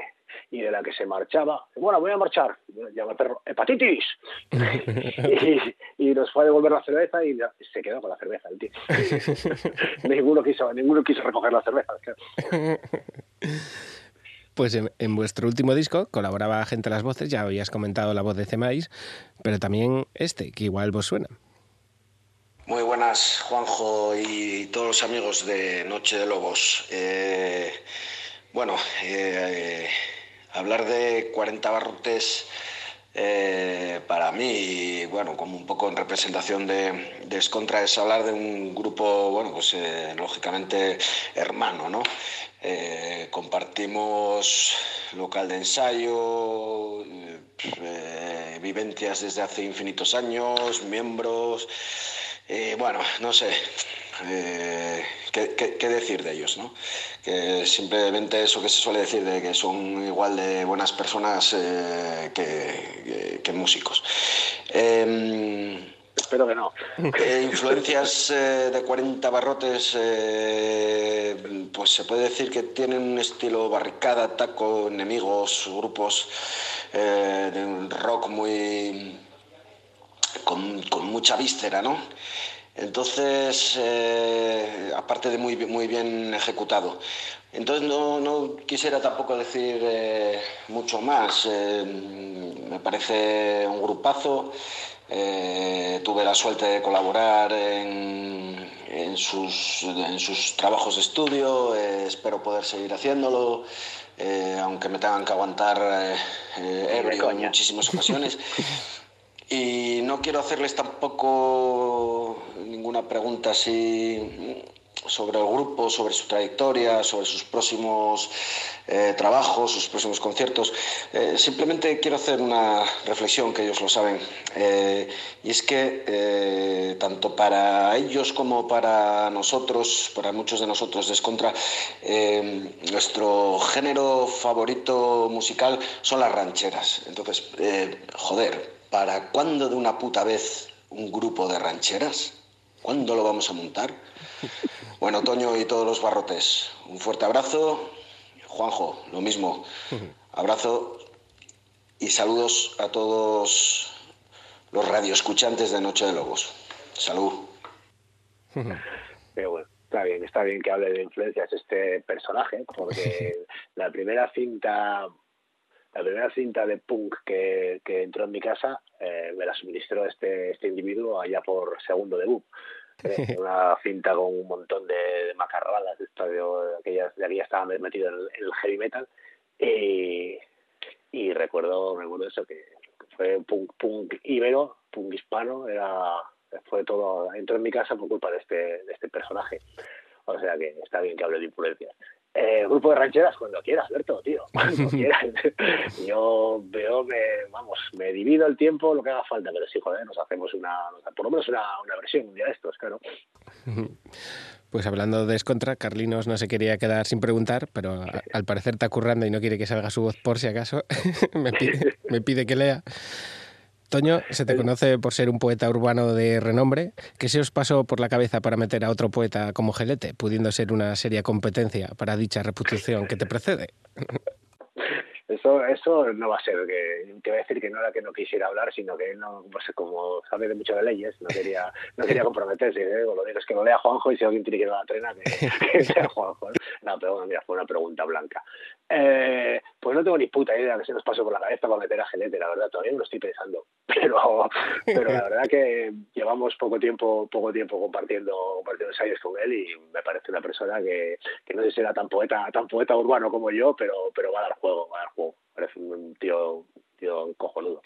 y de la que se marchaba, bueno, voy a marchar, llama el perro, hepatitis, y, y nos fue a devolver la cerveza y se quedó con la cerveza el tío. ninguno quiso, ninguno quiso recoger la cerveza. Pues en, en vuestro último disco colaboraba gente a las voces, ya habías comentado la voz de Cemais, pero también este, que igual vos suena. Muy buenas, Juanjo y todos los amigos de Noche de Lobos. Eh, bueno, eh, hablar de 40 barrotes eh, para mí, bueno, como un poco en representación de, de Escontra, es hablar de un grupo, bueno, pues lógicamente hermano, ¿no? Compartimos local de ensayo, vivencias desde hace infinitos años, miembros. Eh, bueno, no sé eh, ¿qué, qué, qué decir de ellos, ¿no? Que simplemente eso que se suele decir de que son igual de buenas personas eh, que, que- que músicos. Em, Espero que no. influencias de 40 barrotes, pues se puede decir que tienen un estilo barricada, taco, enemigos, grupos de un rock muy con, con mucha víscera, ¿no? Entonces, eh, aparte de muy, muy bien ejecutado. Entonces no, no quisiera tampoco decir eh, mucho más. Eh, me parece un grupazo. Eh, tuve la suerte de colaborar en, en sus, en sus trabajos de estudio. Eh, espero poder seguir haciéndolo, eh, aunque me tengan que aguantar ebrio en muchísimas ocasiones. Y no quiero hacerles tampoco ninguna pregunta así sobre el grupo, sobre su trayectoria, sobre sus próximos eh, trabajos, sus próximos conciertos. Eh, simplemente quiero hacer una reflexión, que ellos lo saben, eh, y es que tanto para ellos como para nosotros, para muchos de nosotros Descontra, eh, nuestro género favorito musical son las rancheras. Entonces, joder, ¿para cuándo de una puta vez un grupo de rancheras? ¿Cuándo lo vamos a montar? Bueno, Toño y todos los barrotes, un fuerte abrazo. Juanjo, lo mismo. Abrazo y saludos a todos los radioescuchantes de Noche de Lobos. Salud. Pero bueno, está bien, está bien que hable de influencias este personaje, porque la primera cinta, la primera cinta de punk que, que entró en mi casa eh, me la suministró este, este individuo allá por segundo debut. Eh, una cinta con un montón de, de macarradas, de, aquellas, de aquella estaba metido en el, en el heavy metal y, y recuerdo, recuerdo eso que fue punk, punk íbero, punk hispano, era fue todo, entró en mi casa por culpa de este, de este personaje. O sea que está bien que hable de influencias. Eh, grupo de rancheras, cuando quieras, Alberto, tío, cuando quieras. Yo veo, me, vamos, me divido el tiempo lo que haga falta, pero sí, joder, nos hacemos una, por lo menos una, una versión un día de estos, claro. Pues hablando de Escontra, Carlinos no se quería quedar sin preguntar, pero a- al parecer está currando y no quiere que salga su voz por si acaso. me, pide, me pide que lea. Toño, se te conoce por ser un poeta urbano de renombre. ¿Qué se os pasó por la cabeza para meter a otro poeta como Gelete, pudiendo ser una seria competencia para dicha reputación que te precede? Eso, eso no va a ser que te voy a decir que no era que no quisiera hablar, sino que no, pues como sabe de mucho de leyes, no quería, no quería comprometerse. ¿eh? Lo digo es que lo lea Juanjo y si alguien tiene que ir a la trena, que, que sea Juanjo. No, pero bueno, mira, fue una pregunta blanca. Eh, pues no tengo ni puta idea que se nos pasó por la cabeza para meter a Gelete, la verdad, todavía no lo estoy pensando. Pero, la verdad que llevamos poco tiempo, poco tiempo compartiendo, compartiendo ensayos con él y me parece una persona que, que no sé si era tan poeta, tan poeta urbano como yo, pero, pero va a dar juego, va a dar juego. Parece un tío, tío cojonudo.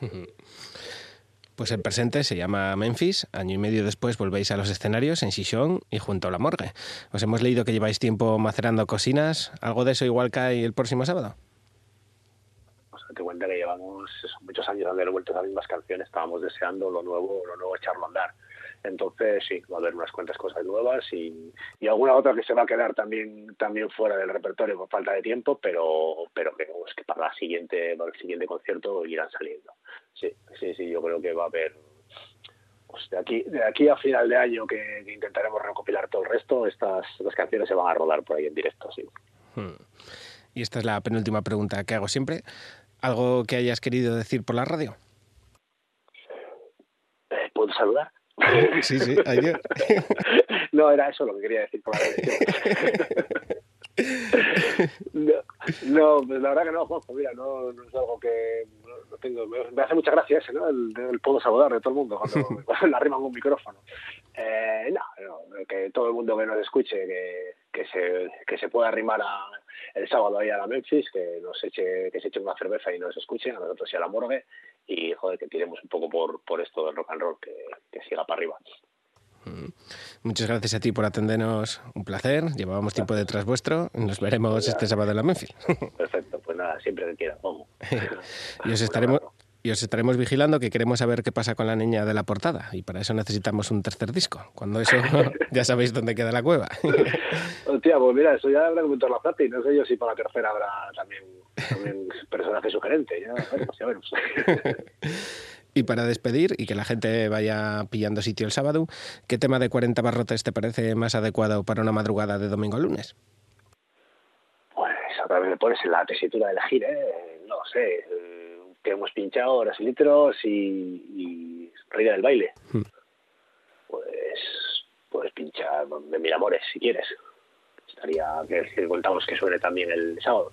Pues el presente se llama Memphis. Año y medio después volvéis a los escenarios en Xixón y junto a la morgue. Os hemos leído que lleváis tiempo macerando cocinas. ¿Algo de eso igual cae el próximo sábado? Sea, te cuenta que llevamos muchos años dando vueltas a las mismas canciones, estábamos deseando lo nuevo, lo nuevo echarlo a andar. Entonces, sí, va a haber unas cuantas cosas nuevas y, y alguna otra que se va a quedar también también fuera del repertorio por falta de tiempo, pero pero que, para la siguiente para el siguiente concierto irán saliendo. Sí, sí, sí, yo creo que va a haber pues de aquí de aquí a final de año que, que intentaremos recopilar todo el resto, estas, estas canciones se van a rodar por ahí en directo, sí. Hmm. Y esta es la penúltima pregunta que hago siempre. ¿Algo que hayas querido decir por la radio? Eh, ¿Puedo saludar? Sí, sí, ayer. no, era eso lo que quería decir por la. No, no, pues la verdad que no, Juanjo, mira, no, no es algo que no, no tengo, me, me hace mucha gracia ese, ¿no? El, el puedo saludar de todo el mundo cuando, cuando le arriman un micrófono. Eh, no, no, que todo el mundo que nos escuche, que, que se, que se pueda arrimar a, el sábado ahí a la Memphis, que nos eche, que se eche una cerveza y nos escuche, a nosotros y a la morgue, y joder, que tiremos un poco por, por esto del rock and roll, que, que siga para arriba. Muchas gracias a ti por atendernos. Un placer. Llevábamos tiempo detrás vuestro. Nos veremos este sábado en la Memphis. Perfecto, pues nada, siempre que quiera, Juanjo. y os estaremos y os estaremos vigilando que queremos saber qué pasa con la niña de la portada y para eso necesitamos un tercer disco. Cuando eso ya sabéis dónde queda la cueva. Hostia, pues mira, eso ya habrá que la plata y no sé yo si para la tercera habrá también, también personaje sugerente. Ya veremos, ya veremos. Y para despedir y que la gente vaya pillando sitio el sábado, ¿qué tema de 40 barrotes te parece más adecuado para una madrugada de domingo a lunes? Pues otra vez me pones en la tesitura de elegir, ¿eh? No sé, que hemos pinchado horas y litros y, y Reina del Baile. Hmm. Pues puedes pinchar de Mil Amores si quieres. Estaría que, que contamos que suene también el sábado.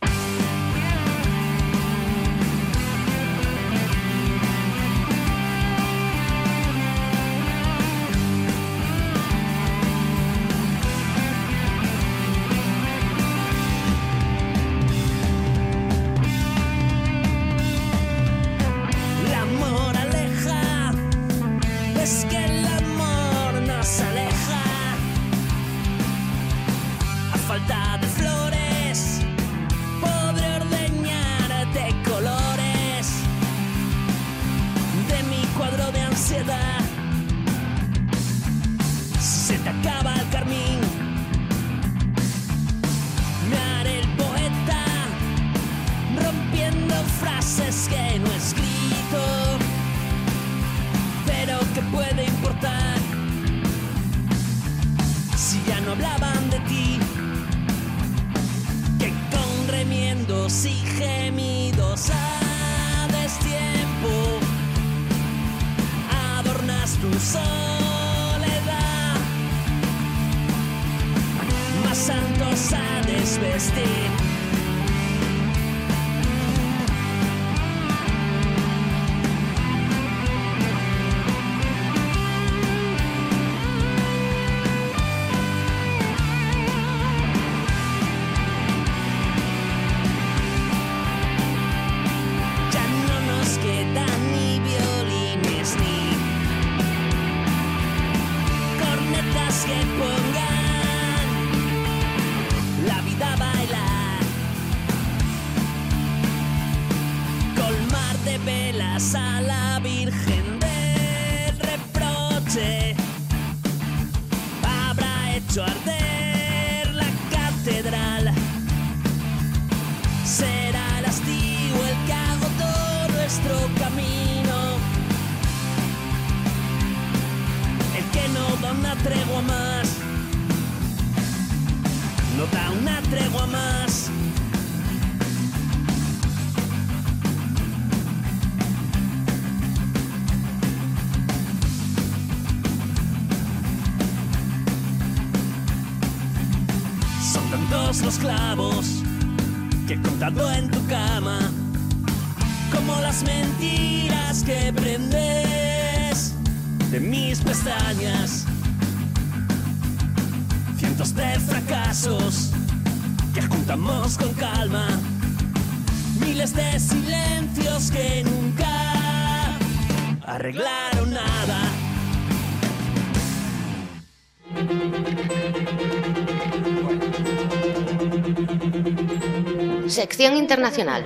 Sección internacional.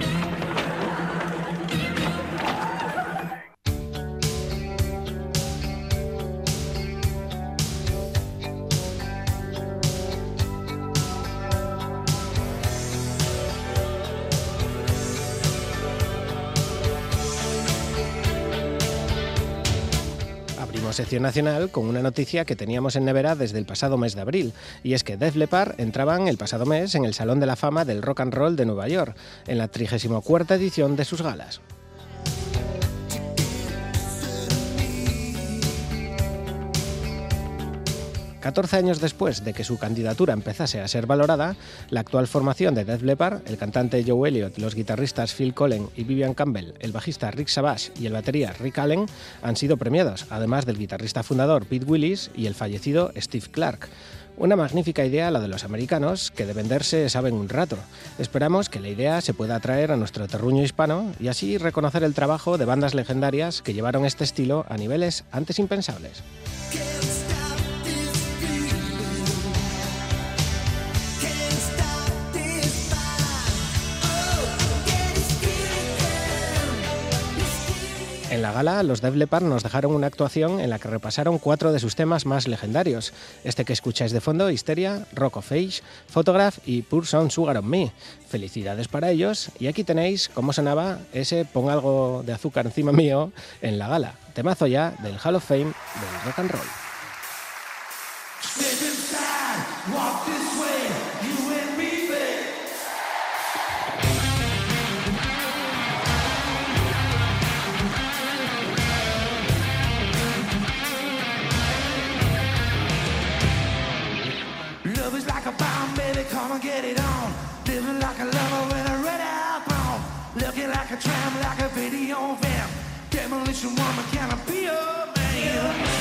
Sección nacional con una noticia que teníamos en nevera desde el pasado mes de abril, y es que Def Leppard entraban el pasado mes en el Salón de la Fama del Rock and Roll de Nueva York, en la 34 edición de sus galas. 14 años después de que su candidatura empezase a ser valorada, la actual formación de Def Leppard, el cantante Joe Elliott, los guitarristas Phil Collen y Vivian Campbell, el bajista Rick Savage y el batería Rick Allen han sido premiados, además del guitarrista fundador Pete Willis y el fallecido Steve Clark. Una magnífica idea la de los americanos, que de venderse saben un rato. Esperamos que la idea se pueda atraer a nuestro terruño hispano y así reconocer el trabajo de bandas legendarias que llevaron este estilo a niveles antes impensables. En la gala, los Def Leppard nos dejaron una actuación en la que repasaron cuatro de sus temas más legendarios. Este que escucháis de fondo, Hysteria, Rock of Age, Photograph y Pure Sound Sugar on Me. Felicidades para ellos y aquí tenéis cómo sonaba ese Pon algo de azúcar encima mío en la gala. Temazo ya del Hall of Fame del rock and roll. Demolition woman, can I be your man?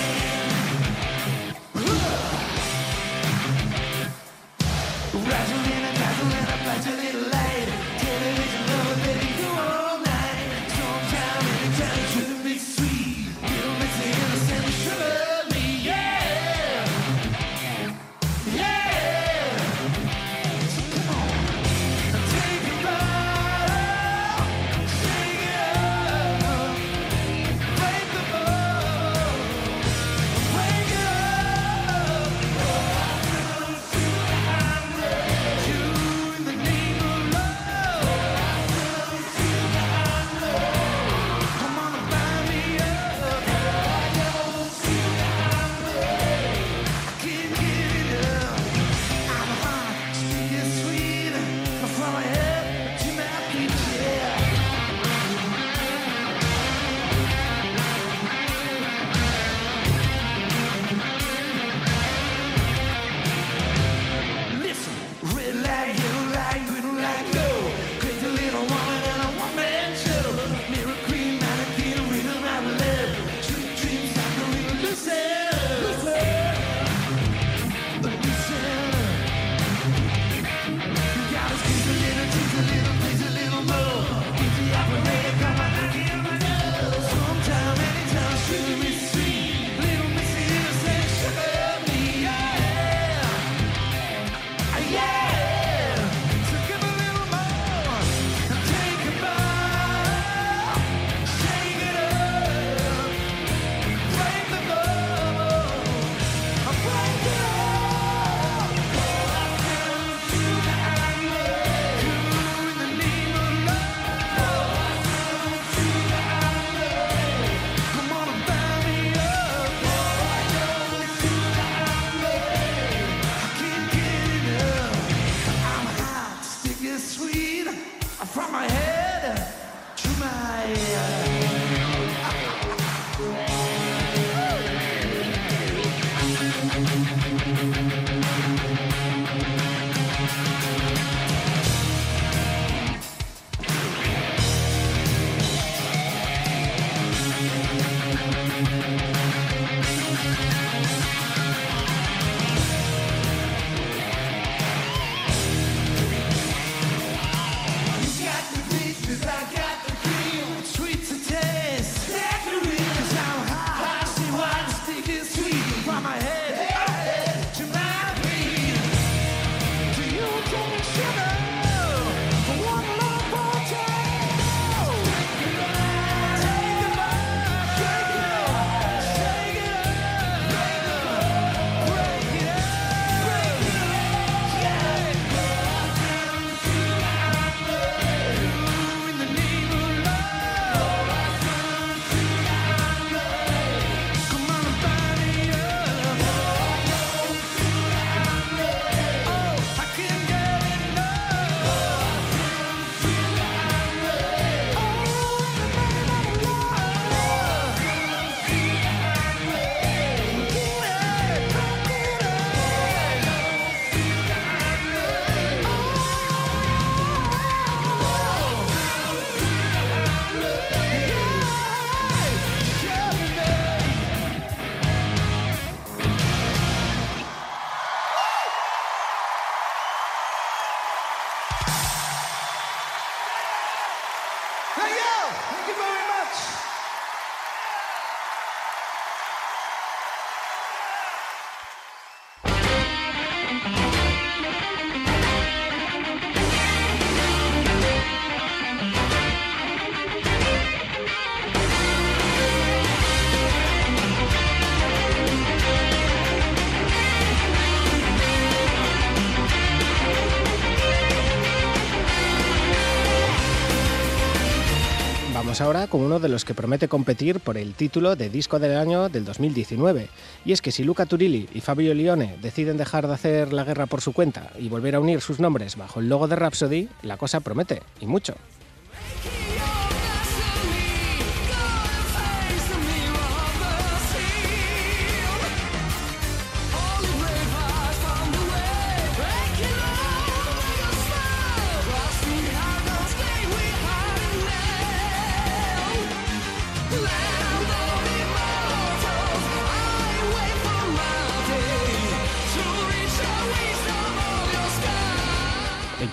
Ahora con uno de los que promete competir por el título de disco del año del 2019. Y es que si Luca Turilli y Fabio Lione deciden dejar de hacer la guerra por su cuenta y volver a unir sus nombres bajo el logo de Rhapsody, la cosa promete, y mucho.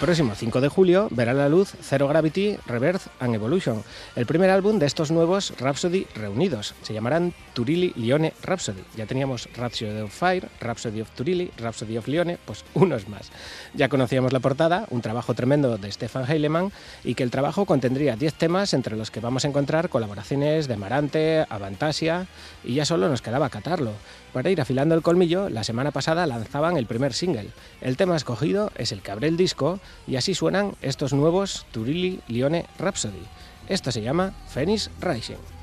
Próximo 5 de julio verá la luz Zero Gravity, Rebirth and Evolution, el primer álbum de estos nuevos Rhapsody reunidos. Se llamarán Turilli Lione Rhapsody. Ya teníamos Rhapsody of Fire, Rhapsody of Turilli, Rhapsody of Lione, pues unos más. Ya conocíamos la portada, un trabajo tremendo de Stefan Heilemann, y que el trabajo contendría 10 temas entre los que vamos a encontrar colaboraciones de Marante, Avantasia, y ya solo nos quedaba catarlo. Para ir afilando el colmillo, la semana pasada lanzaban el primer single. El tema escogido es el que abre el disco y así suenan estos nuevos Turilli Lione Rhapsody. Esto se llama Phoenix Rising.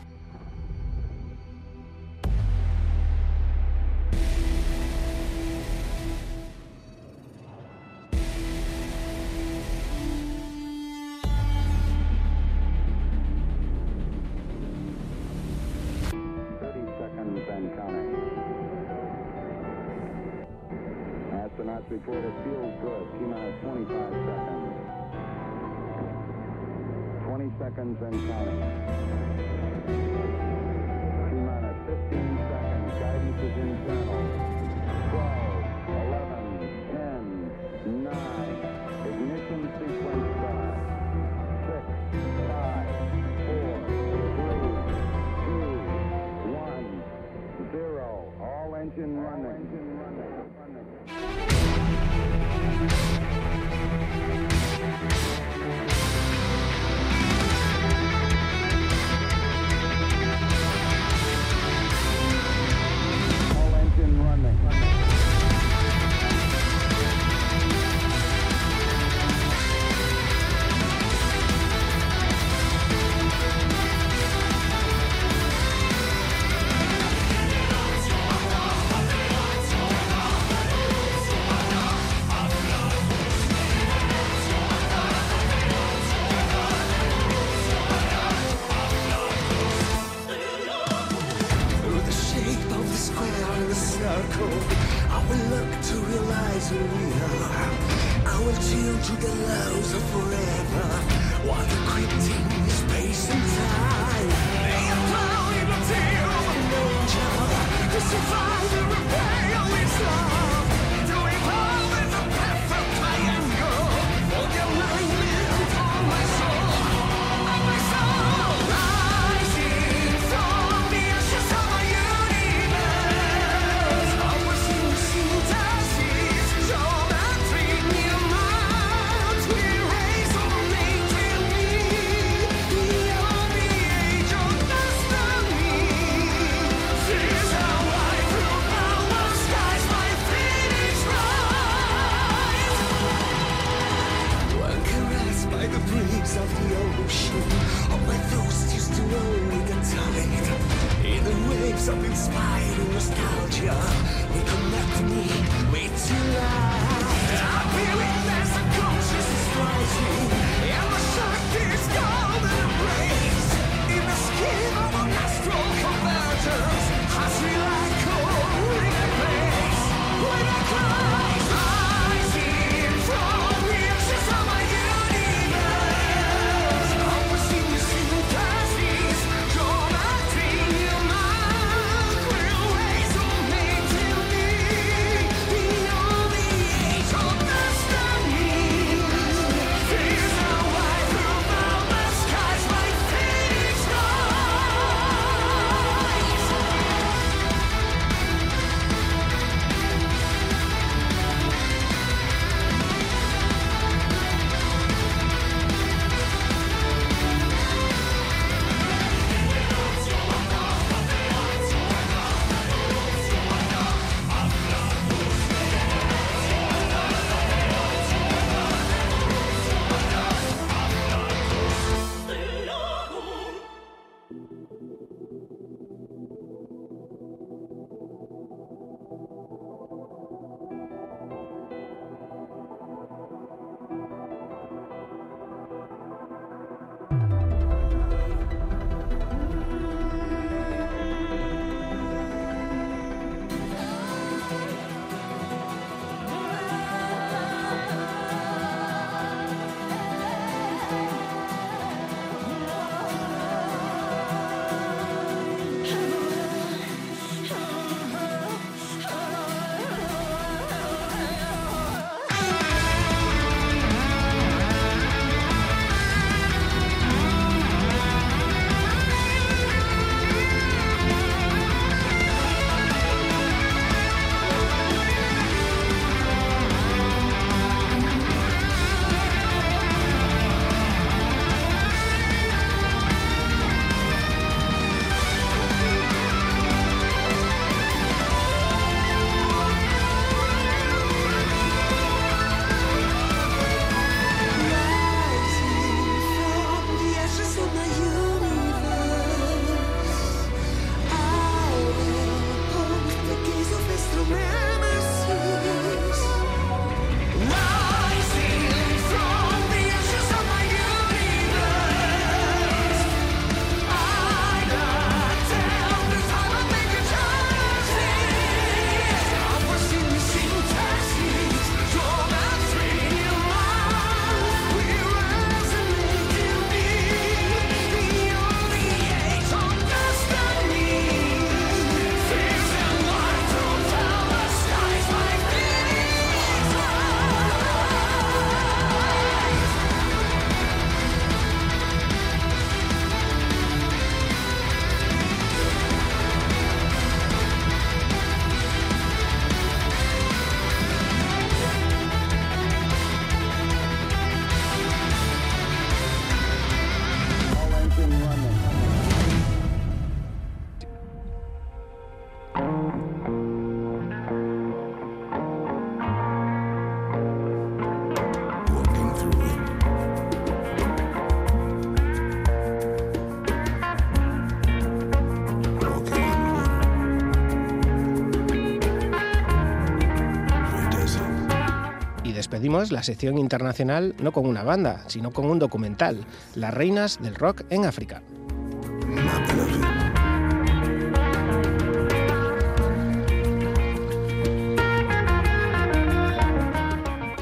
La sección internacional no con una banda, sino con un documental, Las Reinas del Rock en África.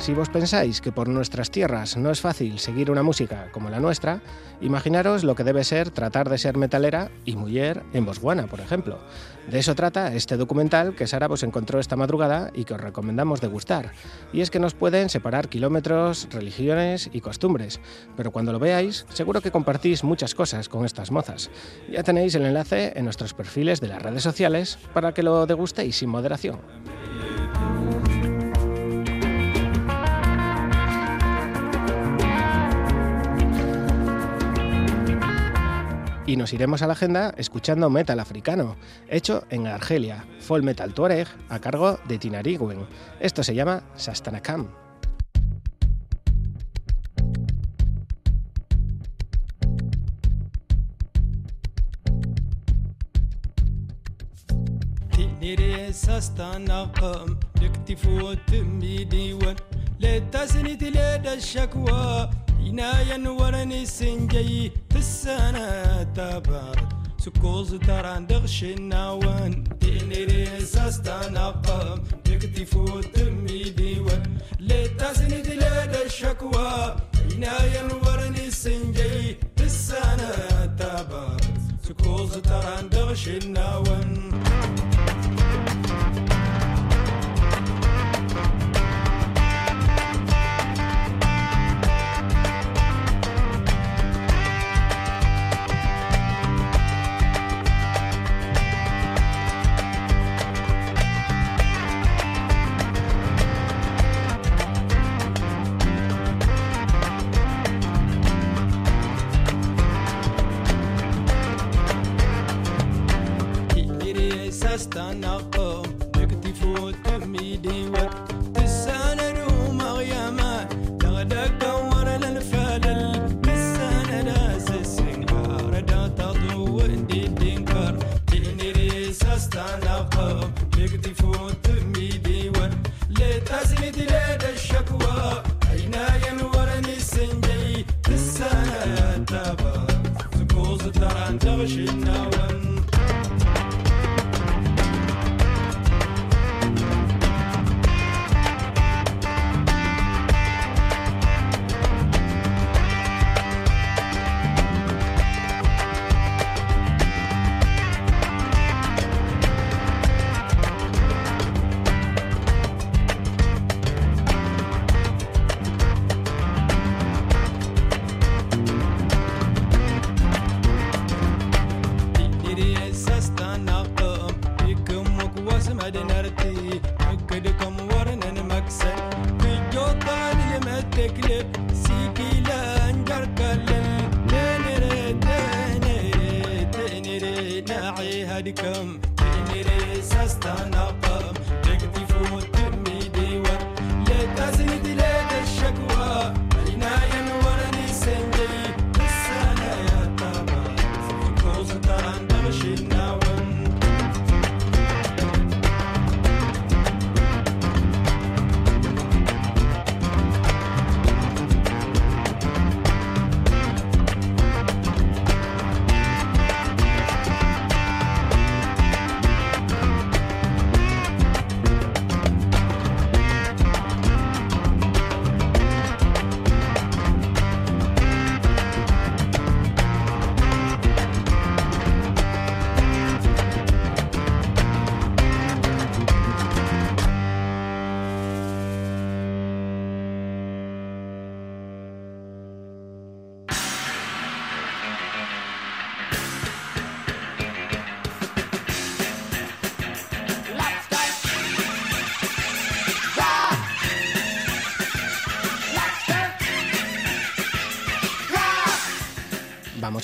Si vos pensáis que por nuestras tierras no es fácil seguir una música como la nuestra, imaginaros lo que debe ser tratar de ser metalera y mujer en Botswana, por ejemplo. De eso trata este documental que Sara vos encontró esta madrugada y que os recomendamos degustar. Y es que nos pueden separar kilómetros, religiones y costumbres, pero cuando lo veáis seguro que compartís muchas cosas con estas mozas. Ya tenéis el enlace en nuestros perfiles de las redes sociales para que lo degustéis sin moderación. Y nos iremos a la agenda escuchando metal africano, hecho en Argelia, folk metal tuareg a cargo de Tinariguen. Esto se llama Sastanakam. نيري ساستنقم لكتفو تمي ديوان لتسنيت لدى الشكوى عناية ورني سنجي في السنة تبارد سكوز تران دغشي النوان ديني ريساس تنقم ديك تفوت مي ديوان. لتاسني دلاد الشكوى عناية نورني السنجي السنة تبارد سكوز تران دغشي النوان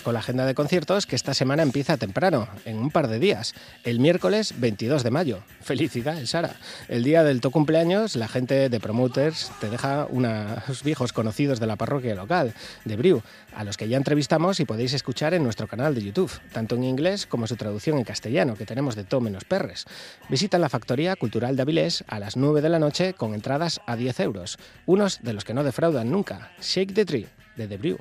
con la agenda de conciertos que esta semana empieza temprano, en un par de días, el miércoles 22 de mayo. Felicidades, Sara. El día del tu cumpleaños, la gente de Promoters te deja unos viejos conocidos de la parroquia local, de Briu, a los que ya entrevistamos y podéis escuchar en nuestro canal de YouTube, tanto en inglés como su traducción en castellano, que tenemos de todo menos perres. Visita la Factoría Cultural de Avilés a las 9 de la noche con entradas a 10 euros, unos de los que no defraudan nunca. Shake the Tree, de The Brew.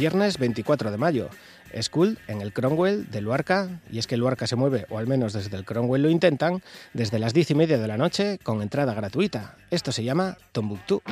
Viernes 24 de mayo. School en el Cromwell de Luarca, y es que Luarca se mueve, o al menos desde el Cromwell lo intentan, desde las 10 y media de la noche con entrada gratuita. Esto se llama Tombuctú.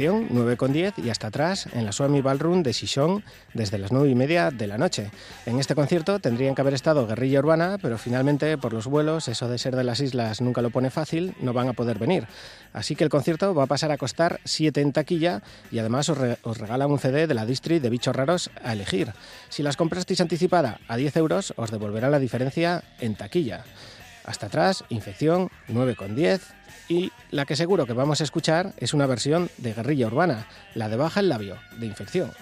Infección 9,10 y hasta atrás en la Swami Ballroom de Sichón desde las 9 y media de la noche. En este concierto tendrían que haber estado Guerrilla Urbana, pero finalmente por los vuelos, eso de ser de las islas nunca lo pone fácil, no van a poder venir. Así que el concierto va a pasar a costar 7 en taquilla y además os, re- regalan un CD de la Distri de Bichos Raros a elegir. Si las comprasteis anticipada a 10 euros, os devolverán la diferencia en taquilla. Hasta atrás, Infección 9,10 y la que seguro que vamos a escuchar es una versión de Guerrilla Urbana, la de Baja el Labio, de Infección.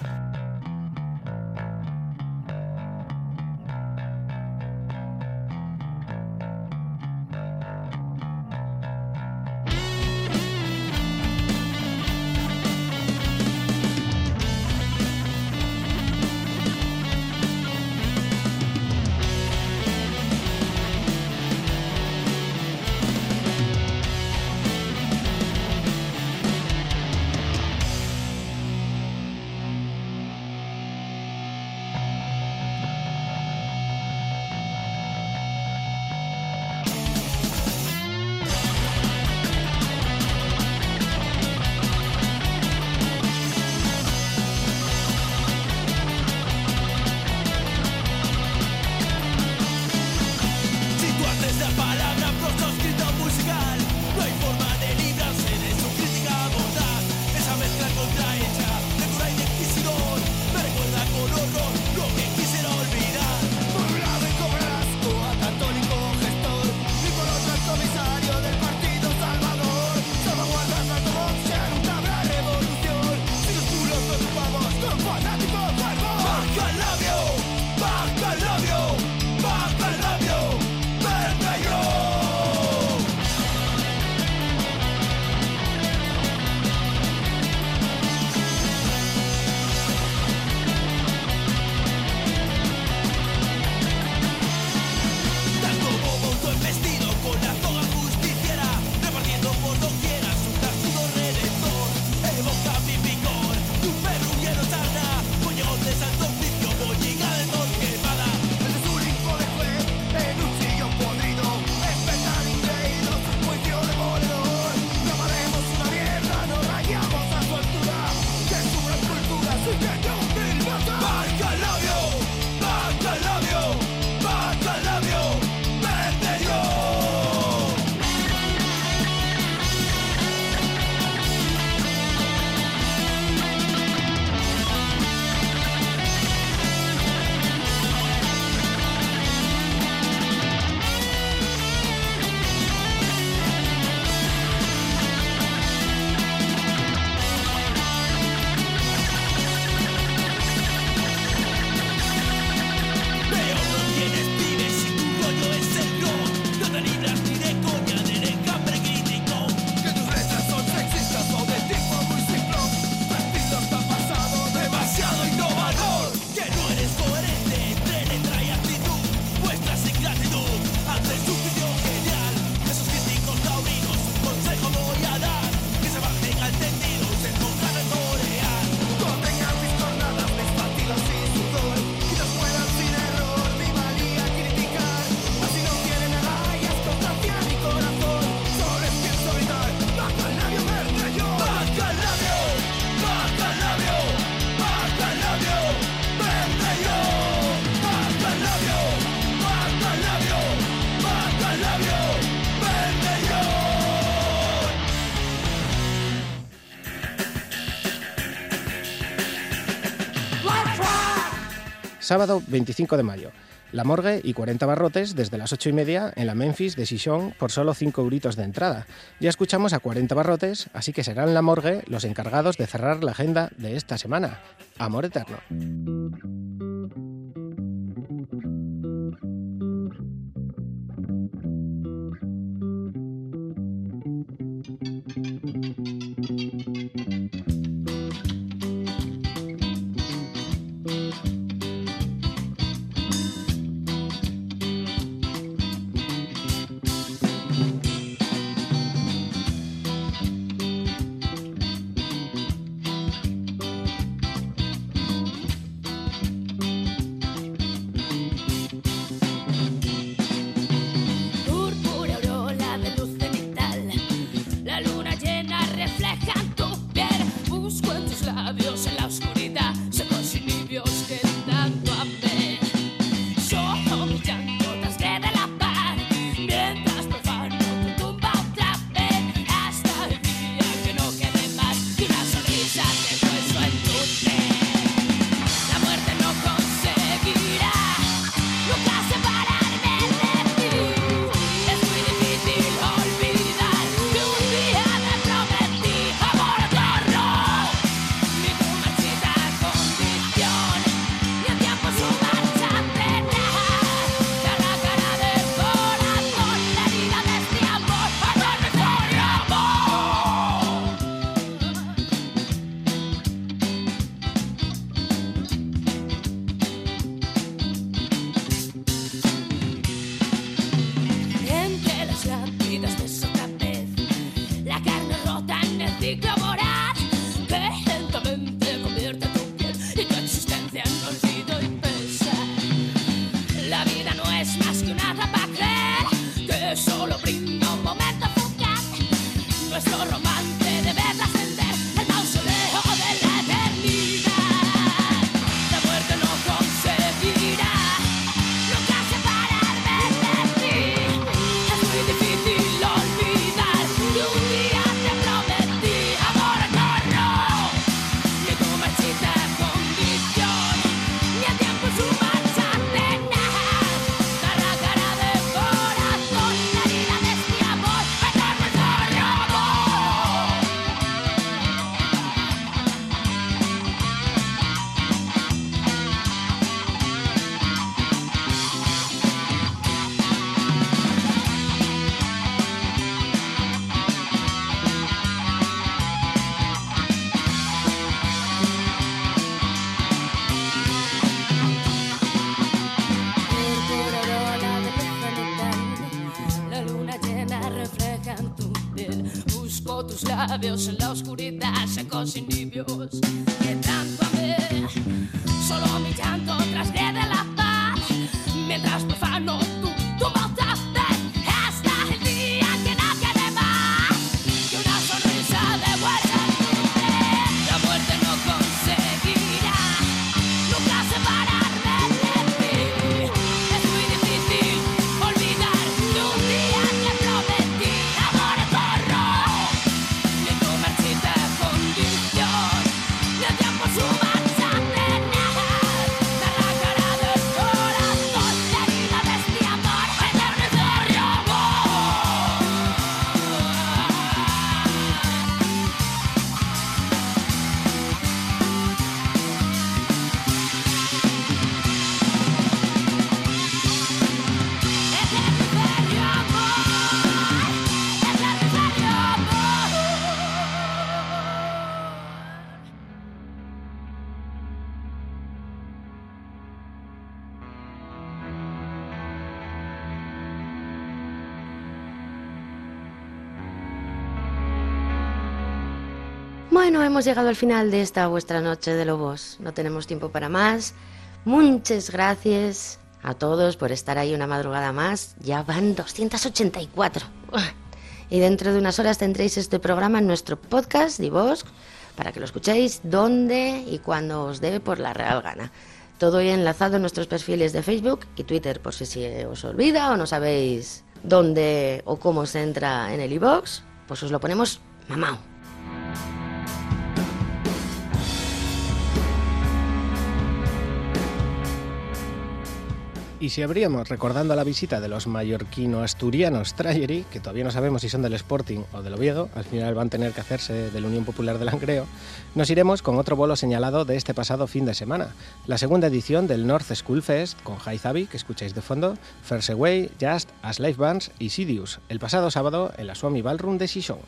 Sábado 25 de mayo. La Morgue y 40 barrotes desde las 8 y media en la Memphis de Sichón por solo 5 euritos de entrada. Ya escuchamos a 40 barrotes, así que serán la Morgue los encargados de cerrar la agenda de esta semana. Amor eterno. Labios en la oscuridad secos y. llegado al final de esta vuestra noche de lobos. No tenemos tiempo para más. Muchas gracias a todos por estar ahí una madrugada más. Ya van 284. Uah. Y dentro de unas horas tendréis este programa en nuestro podcast, Divos, para que lo escuchéis donde y cuando os dé por la real gana. Todo enlazado en nuestros perfiles de Facebook y Twitter, por si se os olvida o no sabéis dónde o cómo se entra en el iBox, pues os lo ponemos mamao. Y si abríamos recordando la visita de los mallorquino-asturianos Trayery, que todavía no sabemos si son del Sporting o del Oviedo, al final van a tener que hacerse de la Unión Popular del Langreo, nos iremos con otro bolo señalado de este pasado fin de semana, la segunda edición del North School Fest con High Zabi, que escucháis de fondo, First Away, Just, As Life Bands y Sidious, el pasado sábado en la Swami Ballroom de Shishon.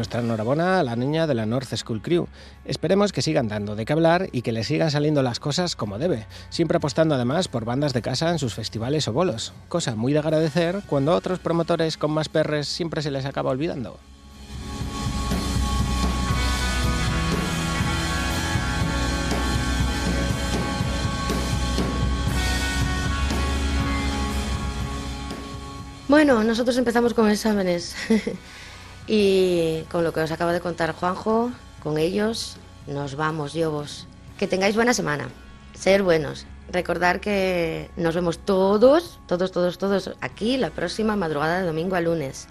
Nuestra enhorabuena a la niña de la North School Crew. Esperemos que sigan dando de qué hablar y que les sigan saliendo las cosas como debe, siempre apostando además por bandas de casa en sus festivales o bolos, cosa muy de agradecer cuando a otros promotores con más perres siempre se les acaba olvidando. Bueno, nosotros empezamos con exámenes. y con lo que os acaba de contar Juanjo, con ellos nos vamos, Yobos. Que tengáis buena semana. Ser buenos. Recordar que nos vemos todos, todos, todos, todos aquí la próxima madrugada de domingo a lunes.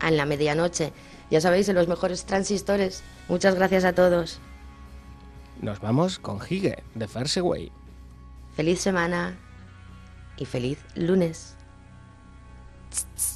En la medianoche. Ya sabéis, en los mejores transistores. Muchas gracias a todos. Nos vamos con Hige, de First Away. Feliz semana y feliz lunes. Tss, tss.